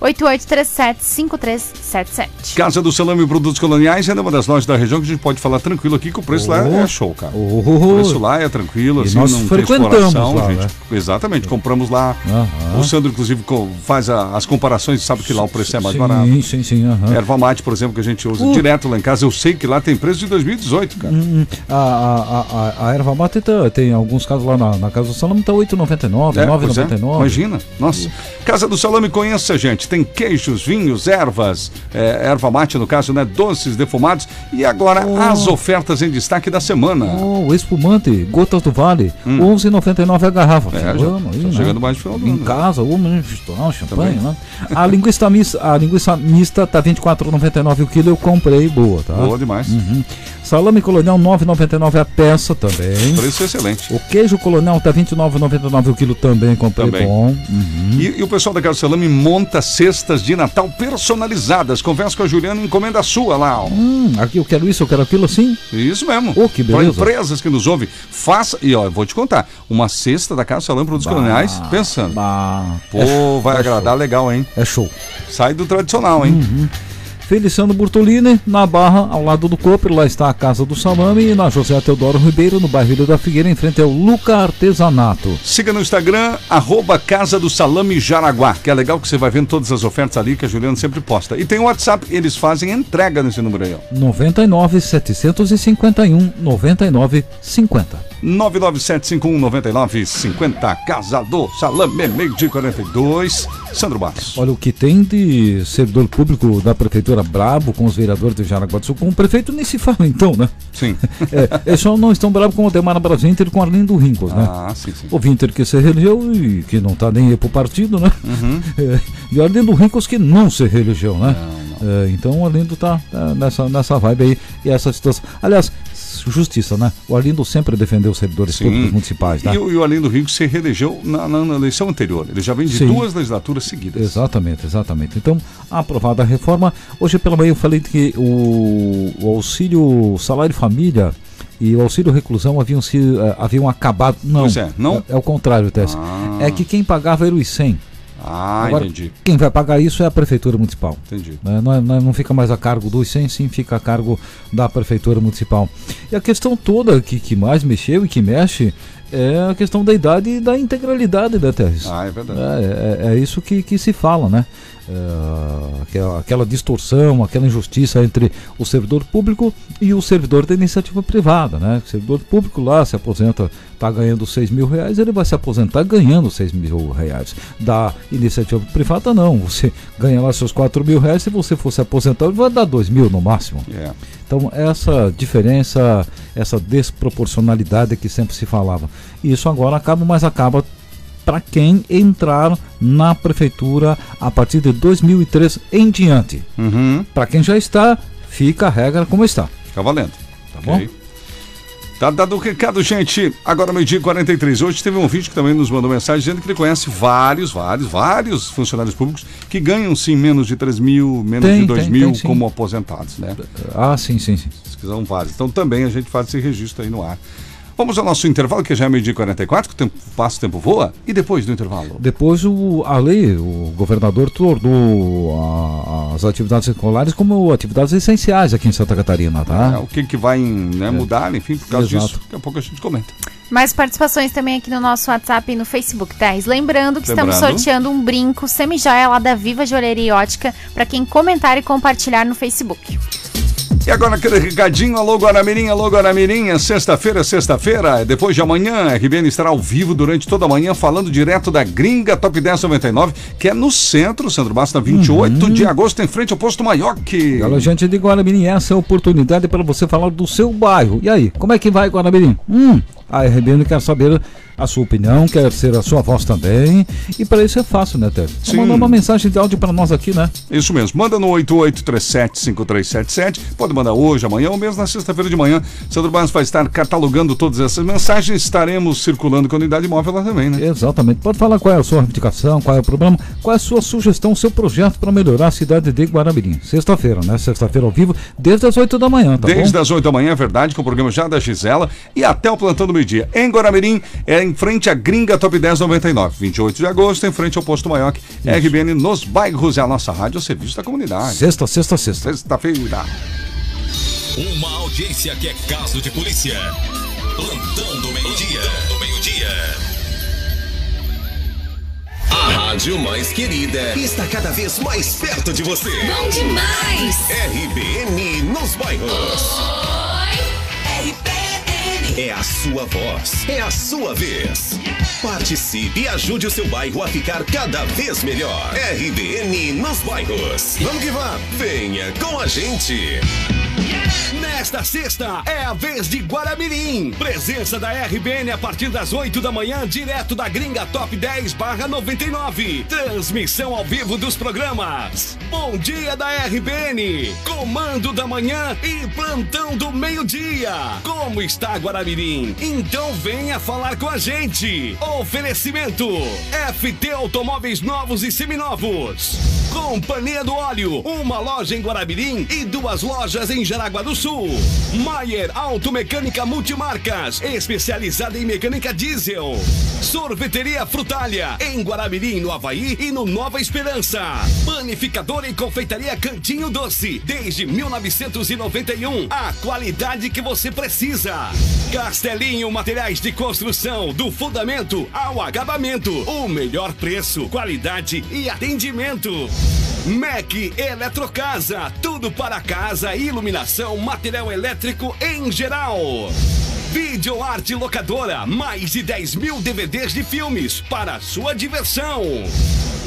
8837-5377. Casa do Salame e Produtos Coloniais é uma das lojas da região que a gente pode falar tranquilo aqui, que o preço lá Oh. é show, cara. Oh, O preço lá é tranquilo, assim, nós não tem frequentamos exploração, lá, gente. né? Exatamente, compramos lá. Aham. O Sandro, inclusive, faz a- as comparações e sabe que lá o preço é mais sim, barato. Sim, sim, aham. Erva mate, por exemplo, que a gente usa Uh. direto lá em casa, eu sei que lá tem preço de 2018, cara. Hum, A, a, a, a erva mate tá- tem alguns casos lá na, na Casa do Salame, tá 8,99, É, pois é. 9,99. Imagina. Nossa. Casa do Salame, conheça, gente. Mate, tem queijos, vinhos, ervas, é, erva mate no caso, né? Doces defumados. E agora Oh. as ofertas em destaque da semana. Oh, o espumante, Gotas do Vale, R$ 11,99 a garrafa. Hum. É, já- Chegando aí, tá né? chegando mais no final do Em ano, né? casa, ou mesmo champanhe, né? A linguiça mista, a linguiça mista tá R$ 24,99 o quilo, eu comprei, boa, tá? Boa demais. Uhum. Salame colonial R$ 9,99 a peça também. Preço excelente. O queijo colonial tá R$ 29,99 o quilo também, comprei Também. bom. Uhum. E, e o pessoal da Casa Salame monta cestas de Natal personalizadas. Conversa com a Juliana e encomenda a sua lá. ó. Hum, aqui eu quero isso, eu quero aquilo assim. Isso mesmo. Oh, que Para beleza. empresas que nos ouvem, faça. E ó, eu vou te contar: uma cesta da Casa Salame Produtos Coloniais, pensando. Ah, Pô, vai é agradar legal, hein? é show. Sai do tradicional, hein? Uhum. Feliciano Burtolini, na Barra, ao lado do Cooper, lá está a Casa do Salame, e na José Teodoro Ribeiro, no bairro Ilha da Figueira, em frente ao Luca Artesanato. Siga no Instagram, arroba Casa do Salame Jaraguá, que é legal que você vai vendo todas as ofertas ali que a Juliana sempre posta. E tem o WhatsApp, eles fazem entrega nesse número aí, ó. 99 751 99 50. 997519950, Casa do Salame, meio de 42, Sandro Bastos. Olha, o que tem de servidor público da Prefeitura brabo com os vereadores de Jaraguá do Sul, com o prefeito nem se fala então, né? Sim. É, eles só não estão bravos com o Demara Brasinter e com o Arlindo Rincos, né? Ah, sim, sim. O Winter que se reelegeu e que não tá nem aí pro partido, né? Uhum. É, e o Arlindo Rincos que não se reelegeu, né? É, então o Arlindo tá é, nessa, nessa vibe aí e essa situação. Aliás, justiça, né? O Arlindo sempre defendeu os servidores Sim. públicos municipais, né? E, o- e o Arlindo Rico se reelegeu na, na- na eleição anterior. Ele já vem de Sim. duas legislaturas seguidas. Exatamente, exatamente. Então, aprovada a reforma. Hoje pela manhã eu falei que o, o auxílio salário família e o auxílio reclusão haviam, se, eh, haviam acabado. Não, Pois é, não? É, é o contrário, Tess. Ah. É que quem pagava era os 100. Ah, Agora, entendi. Quem vai pagar isso é a Prefeitura Municipal. Entendi. né? Não, é- não é- não fica mais a cargo dos 100, sim fica a cargo da Prefeitura Municipal. E a questão toda que, que mais mexeu e que mexe é a questão da idade e da integralidade da Terres. Ah, é verdade. É, é- é isso que, que se fala, né? É, aquela, aquela distorção, aquela injustiça entre o servidor público e o servidor da iniciativa privada, né? O servidor público lá se aposenta, está ganhando 6 mil reais, ele vai se aposentar ganhando 6 mil reais. Da iniciativa privada, não. Você ganha lá seus 4 mil reais, se você for se aposentar, ele vai dar 2 mil no máximo. É. Então, essa diferença, essa desproporcionalidade que sempre se falava. Isso agora acaba, mas acaba para quem entrar na prefeitura a partir de 2003 em diante. Uhum. Para quem já está, fica a regra como está. Fica valendo. Tá Ok. Tá dado o recado, gente. Agora, meio-dia e 43. Hoje teve um vídeo que também nos mandou mensagem dizendo que ele conhece vários, vários, vários funcionários públicos que ganham sim menos de 3 mil, menos Tem, de 2 tem, mil tem, como aposentados, né? Ah, sim, sim, sim. São vários. Então também a gente faz esse registro aí no ar. Vamos ao nosso intervalo, que já é meio-dia e 44, que o tempo passa, o tempo voa. E depois do intervalo? Depois o, a lei, o governador tornou a- as atividades escolares como atividades essenciais aqui em Santa Catarina, É, tá? o que, que vai né, mudar, enfim, por causa Exato. disso. Daqui a pouco a gente comenta. Mais participações também aqui no nosso WhatsApp e no Facebook, Thais. Lembrando que estamos Lembrando. sorteando um brinco semi-joia lá da Viva Joalheria e Ótica para quem comentar e compartilhar no Facebook. E agora aquele recadinho, alô Guaramirim, alô Guaramirim, sexta-feira, sexta-feira, depois de amanhã, a RBN estará ao vivo durante toda a manhã, falando direto da Gringa Top 10 99, que é no centro, Sandro Basta, 28 de agosto, em frente ao posto Maioque. Olha, gente de Guaramirim, essa é a oportunidade para você falar do seu bairro. E aí, como é que vai Guaramirim? Hum, a RBN quer saber a sua opinião, quer ser a sua voz também. E para isso é fácil, né, Ted? Só Sim. mandar uma mensagem de áudio para nós aqui, né? Isso mesmo, manda no 88375377, pode mandar hoje, amanhã ou mesmo na sexta-feira de manhã. Sandro Barros vai estar catalogando todas essas mensagens, estaremos circulando com a unidade móvel lá também, né? Exatamente. Pode falar qual é a sua reivindicação, qual é o problema, qual é a sua sugestão, o seu projeto para melhorar a cidade de Guaramirim. Sexta-feira, né? Sexta-feira ao vivo, desde as 8 da manhã, tá Desde bom? as 8 da manhã, é verdade, com o programa já da Gisela e até o plantão do meio-dia. Em Guaramirim, é em frente à Gringa Top 10 99. 28 de agosto, em frente ao posto Maioc. RBN nos bairros, é a nossa rádio, o serviço da comunidade. Sexta, sexta, sexta. Sexta-feira. Uma audiência que é caso de polícia. Plantão do meio-dia. Do meio-dia. A rádio mais querida está cada vez mais perto de você. Bom demais! RBN nos bairros. Oi! É a sua voz. É a sua vez. Participe e ajude o seu bairro a ficar cada vez melhor. RBN nos bairros. Vamos que vamos. Venha com a gente. Nesta sexta é a vez de Guaramirim. Presença da RBN a partir das 8 da manhã, direto da Gringa Top 10 barra 99. Transmissão ao vivo dos programas. Bom dia da RBN. Comando da manhã e plantão do meio-dia. Como está Guaramirim? Então venha falar com a gente. Oferecimento: FT Automóveis Novos e Seminovos. Companhia do Óleo, uma loja em Guaramirim e duas lojas em Jaraguá do Sul. Maier Automecânica Multimarcas, especializada em mecânica diesel. Sorveteria Frutália, em Guaramirim, no Havaí e no Nova Esperança. Panificadora e confeitaria Cantinho Doce, desde 1991. A qualidade que você precisa. Castelinho Materiais de Construção, do fundamento ao acabamento. O melhor preço, qualidade e atendimento. MEC Eletrocasa, tudo para casa, iluminação, material elétrico em geral. Videoarte Locadora, mais de 10 mil DVDs de filmes para sua diversão.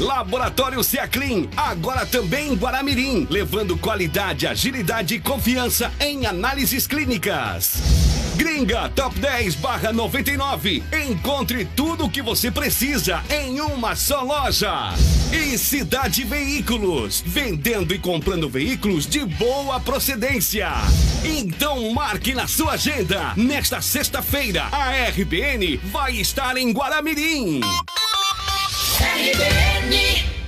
Laboratório Ceaclin, agora também em Guaramirim, levando qualidade, agilidade e confiança em análises clínicas. Gringa Top 10 barra 99. Encontre tudo o que você precisa em uma só loja. E Cidade Veículos, vendendo e comprando veículos de boa procedência. Então marque na sua agenda. Nesta sexta-feira, a RBN vai estar em Guaramirim.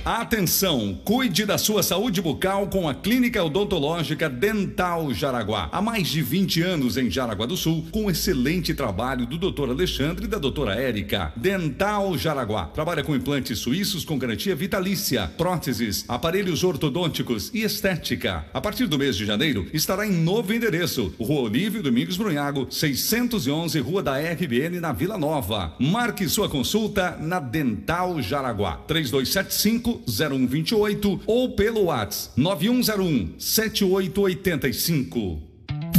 Atenção, cuide da sua saúde bucal com a Clínica Odontológica Dental Jaraguá. Há mais de 20 anos em Jaraguá do Sul, com excelente trabalho do Dr. Alexandre e da doutora Érica. Dental Jaraguá. Trabalha com implantes suíços com garantia vitalícia, próteses, aparelhos ortodônticos e estética. A partir do mês de janeiro, estará em novo endereço, Rua Olívio Domingos Brunhago, 611, Rua da RBN, na Vila Nova. Marque sua consulta na Dental Jaraguá. 3275 0128 ou pelo WhatsApp 9101 7885.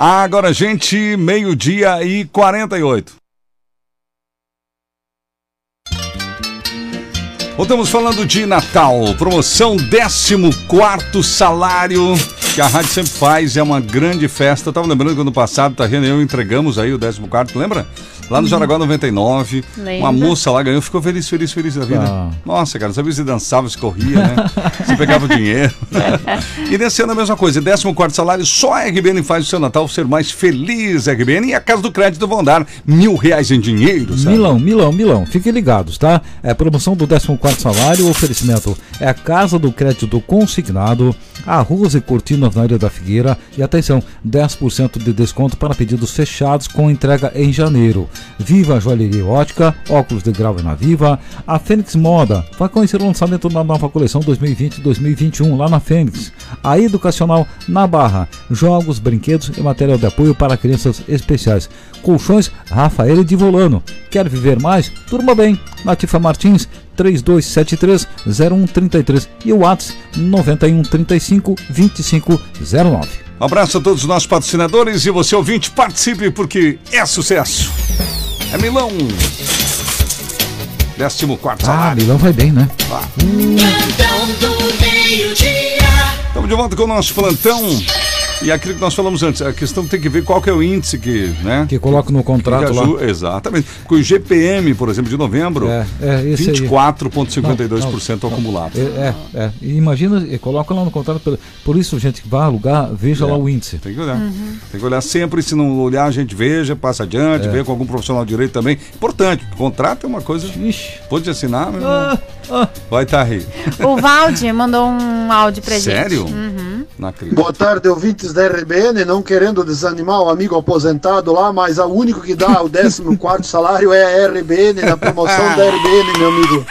Agora, gente, meio-dia e 48. Voltamos falando de Natal, promoção 14 salário que a rádio sempre faz, é uma grande festa. Eu tava lembrando que ano passado, tá vendo? Eu entregamos aí o 14, lembra? Lá no Jaraguá 99. Lembro. Uma moça lá ganhou, ficou feliz, feliz, feliz da vida. Ah. Nossa, cara, sabia se dançava, se corria, né? Você pegava o dinheiro. (laughs) e nesse ano a mesma coisa, 14 salário, só a RBN faz o seu Natal ser mais feliz, RBN. E a Casa do Crédito vão dar mil reais em dinheiro, sabe? Milão, Milão, Milão. Fiquem ligados, tá? É promoção do 14 salário, o oferecimento é a Casa do Crédito Consignado, arroz e cortinas na Ilha da Figueira e atenção, 10% de desconto para pedidos fechados com entrega em janeiro. Viva Joalheria Ótica, óculos de grau é na Viva, a Fênix Moda, vai conhecer o lançamento da nova coleção 2020-2021 lá na Fênix. A Educacional na Barra, jogos, brinquedos e material de apoio para crianças especiais. Colchões Rafael de Volano. Quer viver mais? Turma bem. Natifa Martins 3273-0133 e o WhatsApp 9135-2509. Um abraço a todos os nossos patrocinadores e você ouvinte, participe porque é sucesso. É Milão. 14 Ah, salário. Milão vai bem, né? Plantão do meio-dia. Estamos de volta com o nosso plantão. E aquilo que nós falamos antes, a questão tem que ver qual que é o índice que, né? Que coloca no contrato lá. Exatamente. Com o GPM, por exemplo, de novembro, É, é, esse aí. 24,52% Não, não, acumulado. É, é, é. E imagina, e coloca lá no contrato. Por, isso, gente que vai alugar, veja É. lá o índice. Tem que olhar. Tem que olhar sempre. Se não olhar, a gente veja, passa adiante, É. vê com algum profissional de direito também. Importante, contrato é uma coisa. Ixi. Pode assinar, meu irmão, Ah, ah. vai estar aí. O Valde mandou um áudio pra (laughs) gente. Sério? Uhum. Na crise. Boa tarde, ouvintes da RBN, não querendo desanimar o amigo aposentado lá, mas o único que dá o 14 salário é a RBN, na promoção da RBN, meu amigo.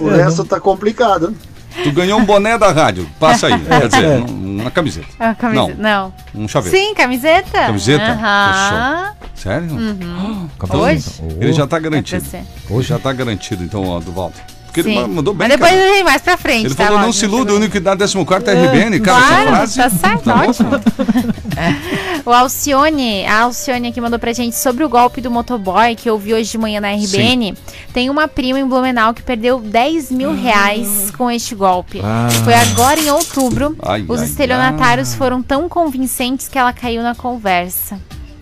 O É, resto tá complicado. Tu ganhou um boné da rádio, passa aí. Quer dizer, É. um- uma camiseta. Ah, camisa- não. Um chaveiro. Sim, camiseta. Camiseta? Aham. Sério? Uhum. Então, Hoje? Ele já tá É garantido. Hoje já tá garantido, então, ó, do Walter. Porque ele Sim. ma- mandou bem, Mas depois cara. vem mais pra frente, Ele tá, falou, não se iluda, o único que dá 14 é RBN. Cara, essa Claro, frase... tá certo, Tá ótimo. (laughs) O Alcione, a Alcione aqui mandou pra gente sobre o golpe do motoboy que eu vi hoje de manhã na RBN. Tem uma prima em Blumenau que perdeu 10 mil reais com este golpe. Ah. Foi agora em outubro. Ai, Os ai, estelionatários foram tão convincentes que ela caiu na conversa.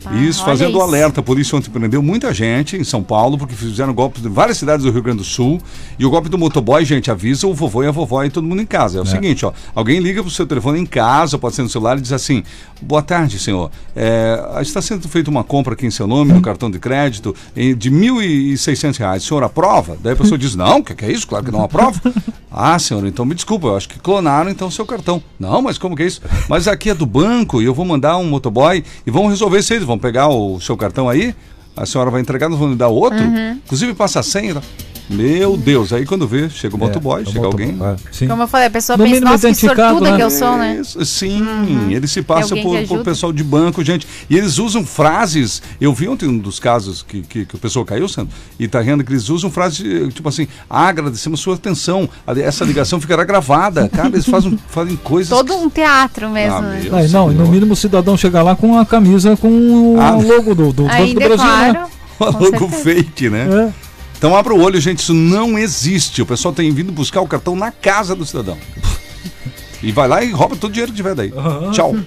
Ah, Isso, olha fazendo isso. alerta. A polícia ontem prendeu muita gente em São Paulo, porque fizeram golpes em várias cidades do Rio Grande do Sul. E o golpe do motoboy, gente, avisa o vovô e a vovó e todo mundo em casa. É o seguinte, ó. Alguém liga pro seu telefone em casa, pode ser no celular, e diz assim: Boa tarde, senhor. É, está sendo feita uma compra aqui em seu nome, no cartão de crédito, de 1.600 reais. O senhor aprova? Daí a pessoa diz: Não, o que, que é isso? Claro que não aprovo. (laughs) ah, senhor, então me desculpa, eu acho que clonaram então o seu cartão. Não, mas como que é isso? Mas aqui é do banco e eu vou mandar um motoboy e vão resolver isso aí. Vão pegar o seu cartão aí, a senhora vai entregar, nós vamos lhe dar outro. Uhum. Inclusive passa a senha. Meu Deus, aí quando vê, chega o motoboy, é o chega alguém. motoboy, sim. Como eu falei, a pessoa No pensa, nossa, que sortuda né? que eu sou, né? Isso, sim, ele se passa por, que por pessoal de banco, gente. E eles usam frases. Eu vi ontem um dos casos que, que, que o pessoal caiu, Sandro, e tá rindo que eles usam frases tipo assim: ah, agradecemos sua atenção. Essa ligação ficará gravada. Cara, eles fazem, fazem coisas. Todo um teatro mesmo. Ah, né? meu. Aí, não, e no mínimo o cidadão chegar lá com a camisa com o Ah, logo do, do Banco do Brasil, claro. né? Uma (laughs) logo fake, né? Então abra o olho, gente, isso não existe. O pessoal tem vindo buscar o cartão na casa do cidadão. E vai lá e rouba todo o dinheiro que tiver daí. Tchau. (laughs)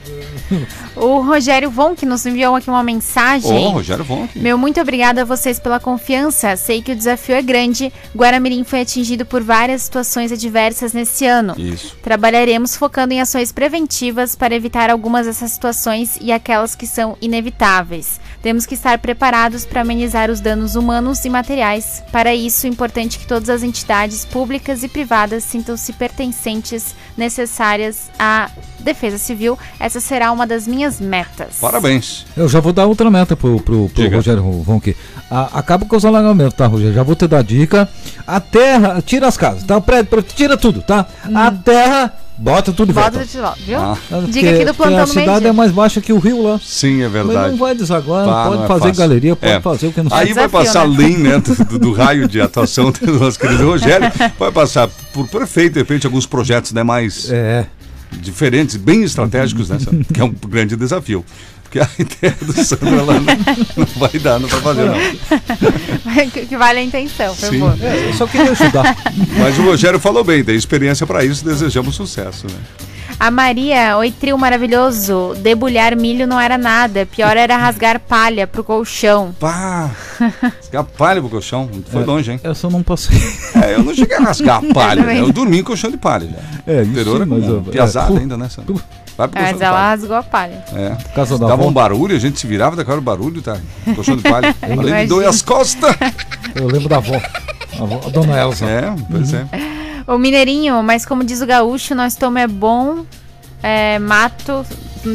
O Rogério Von, que nos enviou aqui uma mensagem. Ô, Rogério Von. Meu muito obrigada a vocês pela confiança. Sei que o desafio é grande. Guaramirim foi atingido por várias situações adversas nesse ano. Isso. Trabalharemos focando em ações preventivas para evitar algumas dessas situações e aquelas que são inevitáveis. Temos que estar preparados para amenizar os danos humanos e materiais. Para isso, é importante que todas as entidades públicas e privadas sintam-se pertencentes necessárias à defesa civil. Essa será uma das minhas metas. Parabéns. Eu já vou dar outra meta pro, pro, pro. Rogério Ronque. A- Acaba com os alagamentos, tá, Rogério? Já vou te dar dica. A terra, tira as casas, tá? O prédio, prédio, tira tudo, tá? A terra, bota tudo de Bota volta. de volta, viu? Ah. Porque- aqui do plantão A cidade é mais baixa que o rio lá. Sim, é Mas verdade. não vai desaguar, pode não é fazer fácil. galeria, pode É. fazer o que não Aí vai desafio, passar né? além né, do, do raio de atuação (laughs) do nosso querido Rogério, (laughs) vai passar por prefeito, de repente, alguns projetos né, mais É. diferentes, bem estratégicos, né? Que é um grande desafio. Porque a ideia do Sandro ela não, não vai dar, não vai fazer, não. (laughs) que que vale a intenção, por Sim. favor. É, eu só queria ajudar. Mas o Rogério falou bem, tem experiência para isso, desejamos sucesso, né? A Maria, oi trio maravilhoso. Debulhar milho não era nada. Pior era rasgar palha pro colchão. Pá! Rasgar palha pro colchão, foi É. longe, hein? Eu não passei. É, eu não cheguei a rasgar a palha, né? eu dormi em colchão de palha já. É, isso Interior sim, é mas eu- Piazada é. ainda, né, Sandro? Vai pro colchão Mas ela rasgou a palha. É. Da Dava avó. um barulho, a gente se virava daquela barulho, tá? Colchão de palha. Além de doer as costas. (laughs) Eu lembro da avó. A, avó, a dona Elza. É, pois é. O Mineirinho, mas como diz o gaúcho, nós tomamos é bom, é, mato.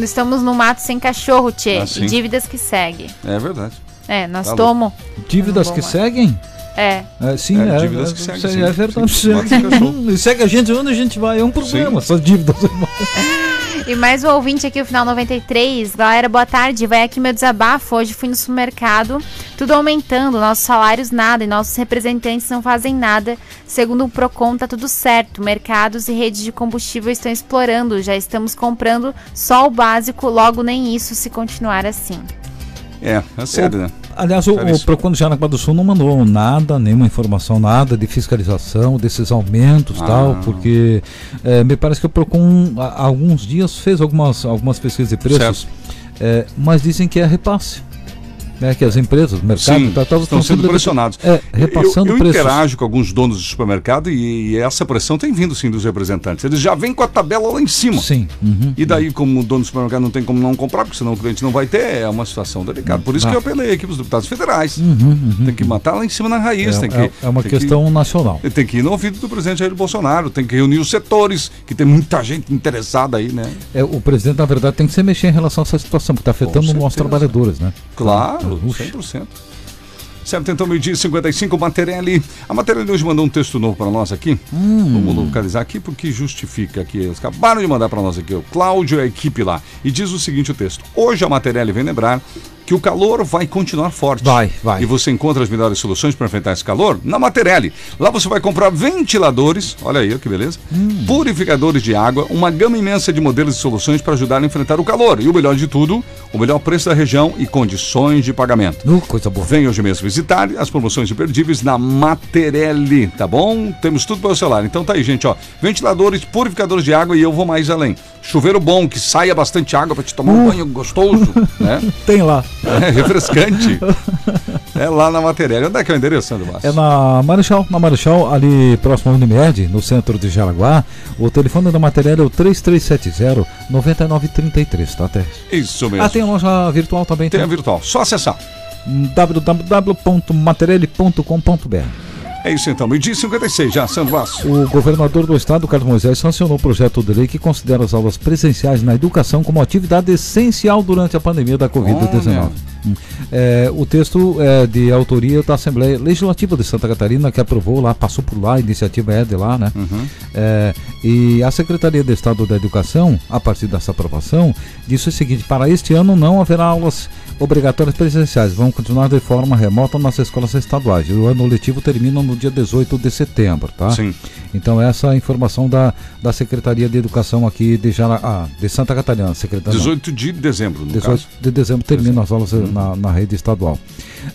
Estamos no mato sem cachorro, tchê. Ah, sim. e dívidas que segue. É verdade. É, nós Tá tomamos. Dívidas que seguem? É. É, sim, É, é. dívidas é, que seguem, sim. É verdade. Sim, pode ser (laughs) cachorro. E segue a gente onde a gente vai. É um problema, essas dívidas. (laughs) E mais um ouvinte aqui, o final 93. Galera, boa tarde. Vai aqui meu desabafo. Hoje fui no supermercado, tudo aumentando, nossos salários nada e nossos representantes não fazem nada. Segundo o Procon, tá tudo certo. Mercados e redes de combustível estão explorando. Já estamos comprando só o básico, logo nem isso se continuar assim. É, é sério, né? Aliás, o, o. Procon de Jaraguá do Sul não mandou nada, nenhuma informação, nada de fiscalização desses aumentos Ah. tal, porque eh, me parece que o Procon há alguns dias fez algumas, algumas pesquisas de preços, eh, mas dizem que é repasse. Né, que as empresas, o mercado, Sim, tá- tá- estão sendo pressionados. É, repassando eu, eu preços. interajo com alguns donos de supermercado e, e essa pressão tem vindo sim dos representantes. Eles já vêm com a tabela lá em cima. Sim. uhum. E daí, como o dono do supermercado não tem como não comprar, porque senão o cliente não vai ter, é uma situação delicada. Por isso que eu apelei aqui para os deputados federais. tem que matar lá em cima na raiz. É, tem que, é- é uma tem que- questão nacional. tem que ir no ouvido do presidente Jair Bolsonaro, tem que reunir os setores, que tem muita gente interessada aí, né? É, o presidente, na verdade, tem que se mexer em relação a essa situação, porque está afetando os certeza. trabalhadores, né? Claro, Puxa. 100%. Certo, então, meio-dia e 55, Materelli. A Materelli hoje mandou um texto novo para nós aqui. Hum. Vamos localizar aqui porque justifica aqui. Eles acabaram de mandar para nós aqui, o Cláudio e a equipe lá. E diz o seguinte o texto. Hoje a Materelli vem lembrar que o calor vai continuar forte. Vai, vai. E você encontra as melhores soluções para enfrentar esse calor na Materelli. Lá você vai comprar ventiladores, olha aí, que beleza, Hum. purificadores de água, uma gama imensa de modelos e soluções para ajudar a enfrentar o calor. E o melhor de tudo, o melhor preço da região e condições de pagamento. Uh, coisa boa. Vem hoje mesmo visitar as promoções imperdíveis na Materelli, tá bom? Temos tudo para o celular. Então tá aí, gente, ó. Ventiladores, purificadores de água e eu vou mais além. Chuveiro bom, que saia bastante água para te tomar um banho gostoso, (laughs) né? Tem lá. É, refrescante. é lá na Materelli. Onde é que é o endereço, Sandro? É na Marechal, na Marechal, ali próximo ao Unimed, no centro de Jaraguá. O telefone da matéria é o 3370-9933, tá, Teres? Isso mesmo. Ah, tem a loja virtual também. Tem a tá? virtual. Só acessar. www.materelli.com.br É isso então. Meio-dia e 56 já, Sandro Bastos. O governador do estado, Carlos Moisés, sancionou o projeto de lei que considera as aulas presenciais na educação como atividade essencial durante a pandemia da Covid-19. É, o texto é de autoria da Assembleia Legislativa de Santa Catarina, que aprovou lá, passou por lá, a iniciativa é de lá, né? É, e a Secretaria de Estado da Educação, a partir dessa aprovação, disse o seguinte: para este ano não haverá aulas obrigatórias presenciais, vão continuar de forma remota nas escolas estaduais. O ano letivo termina no dia 18 de setembro, tá? Sim. Então essa é a informação da, da Secretaria de Educação aqui de, Jara, ah, de Santa Catarina. Secretaria, 18 de dezembro, no 18 caso. de dezembro termina as aulas eh, na, na rede estadual.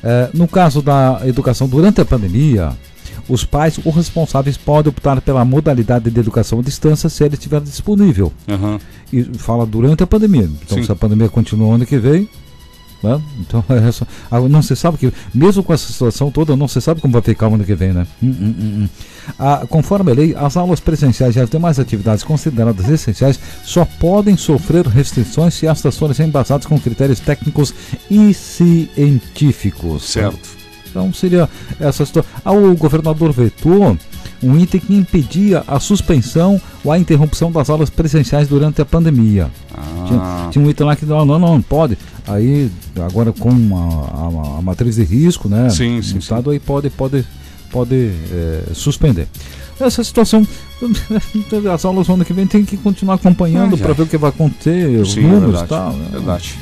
Eh, no caso da educação durante a pandemia, os pais ou responsáveis podem optar pela modalidade de educação à distância se ela estiver disponível. Aham. E fala durante a pandemia. Então, Sim. se a pandemia continua ano que vem. Né? Então, (laughs) é só- ah, não se sabe que, mesmo com essa situação toda, não se sabe como vai ficar o ano que vem, né? Hum, hum, hum, hum. Ah, conforme a lei, as aulas presenciais e as demais atividades consideradas essenciais só podem sofrer restrições se estas forem embasadas com critérios técnicos e científicos. Certo. Então seria essa situação. Ah, o governador vetou um item que impedia a suspensão ou a interrupção das aulas presenciais durante a pandemia. Tinha, Ah, tinha um item lá que não, não, não pode. Aí, agora com a, a- a matriz de risco, né? Sim, sim, Estado aí pode, pode, pode eh, suspender. Essa situação, (laughs) as aulas no ano que vem tem que continuar acompanhando para ver o que vai acontecer, os sim, é números e verdade. tal. né? Verdade.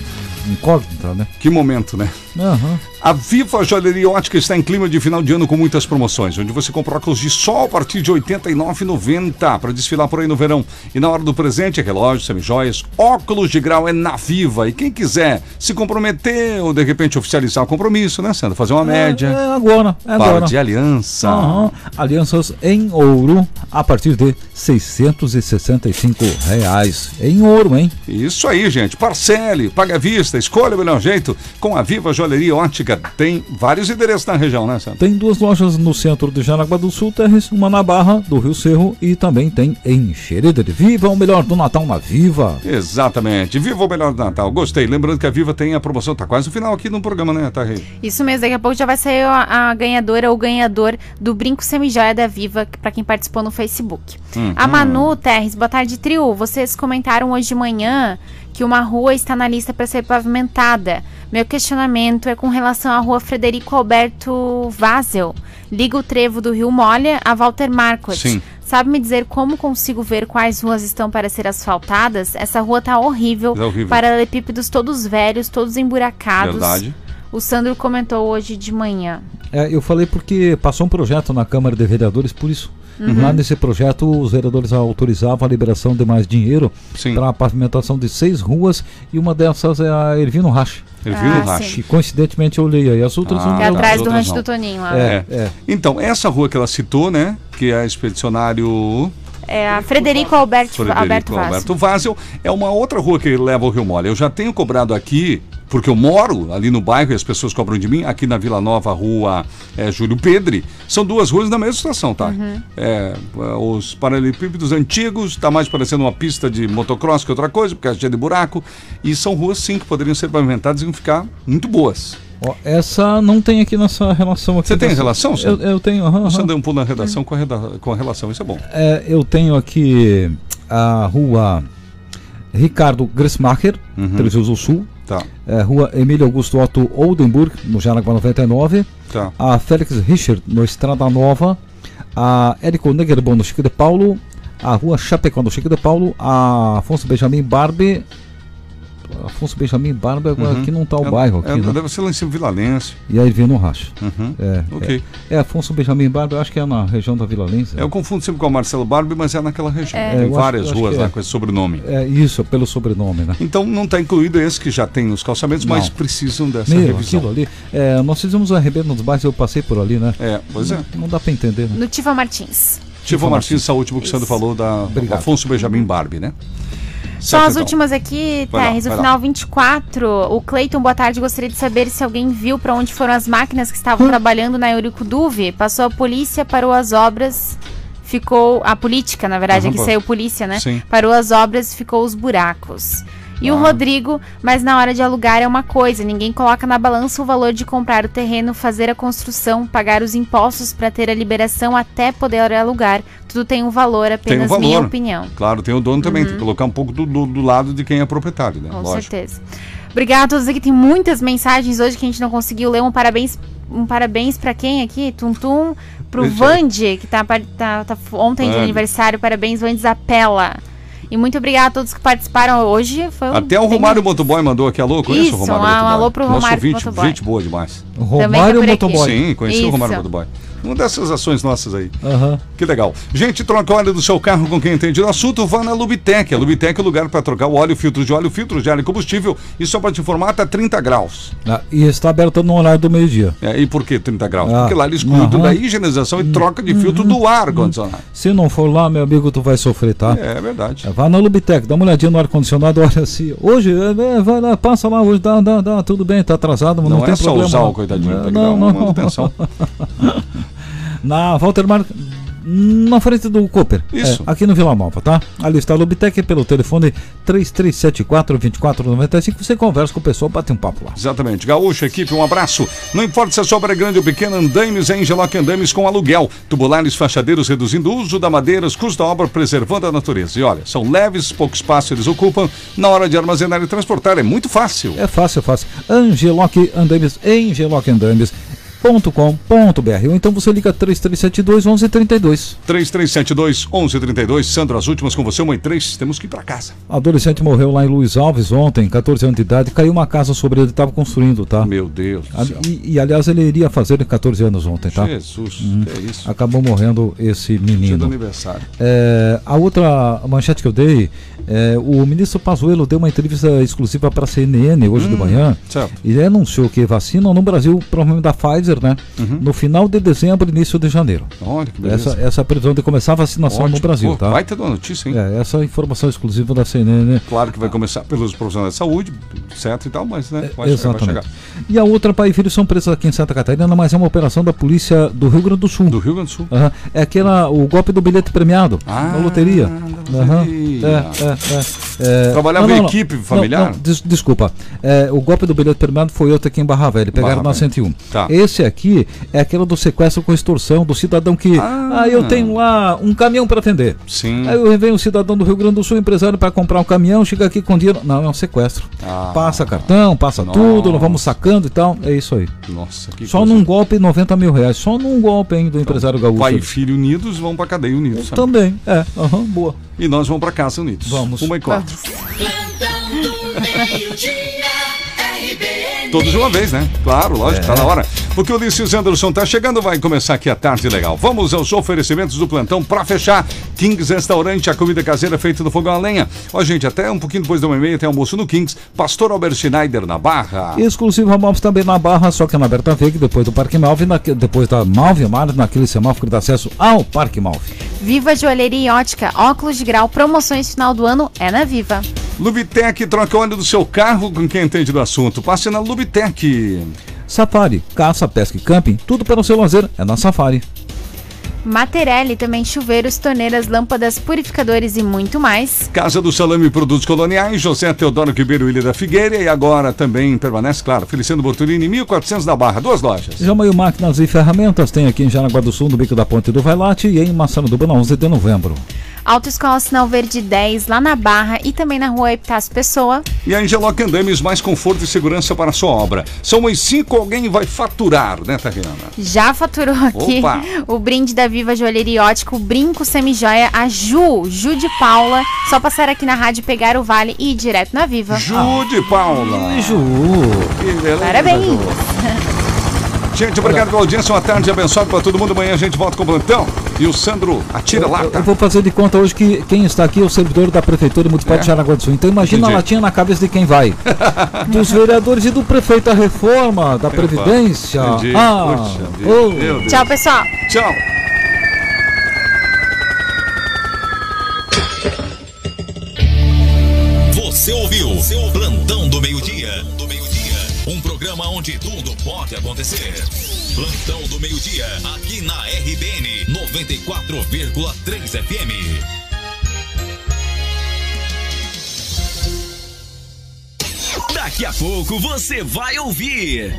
Incógnita, né? Que momento, né? Aham. A Viva Joalheria Ótica está em clima de final de ano com muitas promoções, onde você compra óculos de sol a partir de R$ 89,90 para desfilar por aí no verão. E na hora do presente, relógios, semijoias, óculos de grau é na Viva. E quem quiser se comprometer ou de repente oficializar o compromisso, né, Sandra? Fazer uma média. É agora, é Para agora. de aliança. Aham. Alianças em ouro a partir de 665 reais. Em ouro, hein? Isso aí, gente. Parcele, paga à vista, escolha o melhor jeito. Com a Viva Joalheria Ótica, tem vários endereços na região, né, Sandra? Tem duas lojas no centro de Jaraguá do Sul, Terres, uma na Barra do Rio Cerro e também tem em Xereder. Viva o melhor do Natal na Viva! Exatamente. Viva o melhor do Natal. Gostei. Lembrando que a Viva tem a promoção, tá quase no final aqui no programa, né, tá, Rei? Isso mesmo, daqui a pouco já vai sair a, a ganhadora ou ganhador do brinco semijoia da Viva, pra quem participou no Facebook. Uhum. A Manu Terres, boa tarde, trio. Vocês comentaram hoje de manhã que uma rua está na lista para ser pavimentada. Meu questionamento é com relação à rua Frederico Alberto Vazel. Liga o trevo do Rio Molha a Walter Marquardt. Sim. Sabe me dizer como consigo ver quais ruas estão para ser asfaltadas? Essa rua tá horrível. Tá horrível. Paralelepípedos todos velhos, todos emburacados. Verdade. O Sandro comentou hoje de manhã. É, eu falei porque passou um projeto na Câmara de Vereadores, por isso. Lá nesse projeto, os vereadores autorizavam a liberação de mais dinheiro para a pavimentação de seis ruas e uma dessas é a Ervino Rache. Ervino Ah, Rache. E coincidentemente eu olhei aí as outras Ah, não é atrás do rancho do Toninho lá. É, é. Então, essa rua que ela citou, né? Que é a expedicionário É a Frederico Alberto, Frederico Alberto Vaz. Alberto Vazel, é uma outra rua que leva ao Rio Mole. Eu já tenho cobrado aqui porque eu moro ali no bairro e as pessoas cobram de mim, aqui na Vila Nova, rua é, Júlio Pedre, são duas ruas na mesma situação, tá? É, os paralelepípedos antigos, está mais parecendo uma pista de motocross que outra coisa, porque é cheia de buraco, e são ruas sim que poderiam ser pavimentadas e ficar muito boas. Essa não tem aqui nessa relação aqui. Você tem dessa- relação, Eu, senhor? eu tenho, aham, Você deu um pulo na redação com a, reda- com a relação, isso é bom. É, eu tenho aqui a rua Ricardo Gressmacher, Uhum. Três Rios do Sul. Tá, É, rua Emílio Augusto Otto Oldenburg, no Jaraguá 99. tá. A Félix Richard, no Estrada Nova. A Érico Negerbon, no Chico de Paulo. A rua Chapecó, no Chico de Paulo. A Afonso Benjamin Barbe. Afonso Benjamin Barbe, agora Uhum. aqui não está o É- bairro aqui, é, né? Deve ser lá em cima Vila Lense. E aí vem no racho. Uhum. É, Ok. é, é Afonso Benjamin Barbe, eu acho que é na região da Vila Lense. Eu confundo sempre com a Marcelo Barbie, mas é naquela região. É, Tem várias acho ruas lá é. com esse sobrenome. É isso, pelo sobrenome, né? Então não está incluído esse que já tem nos calçamentos, mas Não. precisam dessa Meu, revisão. aquilo ali. É, nós fizemos o RB nos bairros, eu passei por ali, né? É, pois é. Não, não dá pra entender, né? No Tiva Martins. Tivo Martins, essa última que o Sandro falou da Obrigado. Afonso Benjamin Barbie, né? Certo, as então. últimas aqui, Terres. O vai lá. final 24. O Cleiton, boa tarde. Gostaria de saber se alguém viu para onde foram as máquinas que estavam trabalhando na Eurico Duve. Passou a polícia, parou as obras. Ficou. A política, na verdade, Aham, aqui pô. saiu polícia, né? Sim. Parou as obras e ficou os buracos. E o Ah. Rodrigo, mas na hora de alugar é uma coisa, ninguém coloca na balança o valor de comprar o terreno, fazer a construção, pagar os impostos para ter a liberação até poder alugar. Tudo tem um valor, Tem um apenas valor. minha opinião. Claro, tem o dono também, tem que colocar um pouco do, do- do lado de quem é proprietário, né? Com Lógico. certeza. Obrigada a todos aqui. Tem muitas mensagens hoje que a gente não conseguiu ler. Um parabéns, um parabéns para quem aqui? Tum Tum. Pro. Vande, que tá, tá, tá ontem de aniversário. Parabéns, Vande Zapella. E muito obrigada a todos que participaram hoje. Foi um Até o bem- Romário Motoboy mandou aqui alô. Conheço Isso, o Romário um Motoboy. alô pro Nosso Romário ouvinte, Motoboy. gente boa demais. Romário. Motoboy. Sim, conheci o Isso. Romário Motoboy. Uma dessas ações nossas aí. Aham. Que legal. Gente, troca óleo do seu carro com quem entende do assunto, vá na Lubitec. A Lubitec é o lugar para trocar o óleo, filtro de óleo, filtro de ar e combustível. E só para te informar, tá 30 graus. Ah, e está aberto no horário do meio-dia. É, e por que 30 graus? Ah, Porque lá eles cuidam aham. da higienização e troca de filtro do ar condicionado. Se não for lá, meu amigo, tu vai sofrer, tá? É verdade. É, Vá na Lubitec, dá uma olhadinha no ar-condicionado, olha assim. Hoje, é, é, vai lá, passa lá, hoje dá, dá, dá, tudo bem, tá atrasado, mas não, Não, tem é só problema. usar não. o coitadinho, É, tem que não, dar uma não. manutenção. (laughs) Na Walter Mar... Na frente do Cooper. Isso. É, aqui no Vila Nova, tá? Ali está a Lubitec pelo telefone 3374-2495. Você conversa com o pessoal, bate um papo lá. Exatamente. Gaúcho, equipe, um abraço. Não importa se a sua obra é grande ou pequena, andames é Engeloc Andames com aluguel. Tubulares fachadeiros reduzindo o uso da madeira, os custos da obra preservando a natureza. E olha, são leves, pouco espaço eles ocupam. Na hora de armazenar e transportar é muito fácil. É fácil, é fácil. Angeloc Andames, Angeloc Andames. .com.br ou então você liga 3372 1132. 3372 1132. Sandro, as últimas com você, uma e três. Temos que ir para casa. Adolescente morreu lá em Luiz Alves ontem, 14 anos de idade, caiu uma casa sobre ele, estava construindo, tá? Meu Deus do A- céu. E, e, aliás ele iria fazer 14 anos ontem, tá? Jesus, que é isso? Acabou morrendo esse Dia do menino. aniversário. É, a outra manchete que eu dei, é, o ministro Pazuello deu uma entrevista exclusiva para a CNN hoje de manhã certo. e ele anunciou que vacina no Brasil, provavelmente da Pfizer, né? No final de dezembro, início de janeiro. Olha que beleza. Essa, essa é a previsão de começar a vacinação no Ótimo. Brasil, Pô, tá? Vai ter uma notícia, hein? É, essa é informação exclusiva da CNN. né? Claro que vai começar pelos profissionais de saúde, certo e tal, mas né, vai, chegar, vai Exatamente. chegar. E a outra pai e filho são presos aqui em Santa Catarina, mas é uma operação da polícia do Rio Grande do Sul. Do Rio Grande do Sul. Aham. É aquela, o golpe do bilhete premiado, Ah, da loteria. loteria. É, é, é. É, Trabalhava em equipe familiar? Não, não, des- desculpa. É, o golpe do bilhete premiado foi outro aqui em Barra Velha, pegaram Barra na Velha. 101. Tá. Esse aqui é aquele do sequestro com extorsão, do cidadão que. Ah. Ah, eu tenho lá um caminhão para atender. Sim. Aí vem um cidadão do Rio Grande do Sul, empresário, para comprar um caminhão, chega aqui com dinheiro. Não, é um sequestro. Ah. Passa cartão, passa Nossa. tudo, nós vamos sacando e tal. É isso aí. Nossa, que Só coisa. num golpe, 90 mil reais. Só num golpe, hein, do empresário gaúcho. Pai e filho unidos vão pra cadeia unidos. sabe? Também, é. Aham, boa. E nós vamos pra casa unidos. Vamos. Uma e quatro. Plantão do meio-dia. Todos de uma vez, né? Claro, lógico, É. tá na hora. Porque o Ulisses Anderson tá chegando, vai começar aqui a tarde legal. Vamos aos oferecimentos do plantão pra fechar. Kings Restaurante, a comida caseira feita no fogão a lenha. Ó, gente, até um pouquinho depois da uma e meia tem almoço no Kings. Pastor Albert Schneider na Barra. Exclusivo a Malves também na Barra, só que na Berta Veiga, depois do Parque Malve, naque- depois da Malve Mar, naquele semáforo que dá acesso ao Parque Malve. Viva Joalheria e Ótica, óculos de grau, promoções final do ano é na Viva. Lubitec troca óleo do seu carro com quem entende do assunto. Passe na Lubitec. Safari, caça, pesca e camping, tudo para o seu lazer é na Safari. Materelli também chuveiros, torneiras, lâmpadas, purificadores e muito mais. Casa do Salame Produtos Coloniais, José Teodoro Ribeiro Ilha da Figueira e agora também permanece, claro, Feliciano Bortolini, 1400 da Barra, duas lojas. Jamaio Máquinas e Ferramentas tem aqui em Jaraguá do Sul, no Bico da Ponte do Vailate e em Massaranduba, na 11 de novembro. Autoescola Sinal Verde 10, lá na Barra e também na rua Epitácio Pessoa. E a Angeloc Andames, mais conforto e segurança para a sua obra. São as cinco, alguém vai faturar, né, Tariana? Já faturou aqui Opa! o brinde da Viva Joalheria Ótico, brinco semijoia, a Ju, Ju de Paula. Só passar aqui na rádio, pegar o vale e ir direto na Viva. Ju de Paula. Ju. Que beleza, Parabéns. Ju. (laughs) Gente, obrigado pela audiência. Uma tarde abençoada para todo mundo. Amanhã a gente volta com o plantão. E o Sandro atira lá, Eu, eu vou fazer de conta hoje que quem está aqui é o servidor da Prefeitura Municipal É? de Jaraguá do Sul. Então imagina Entendi. a latinha na cabeça de quem vai. (laughs) Dos vereadores e do prefeito da reforma, da Previdência. Entendi. Ah, Puxa oh. Tchau, pessoal. Tchau. Você ouviu seu Plantão. Do Meio-Dia. Programa onde tudo pode acontecer. Plantão do Meio-Dia, aqui na RBN 94,3 FM. Daqui a pouco você vai ouvir.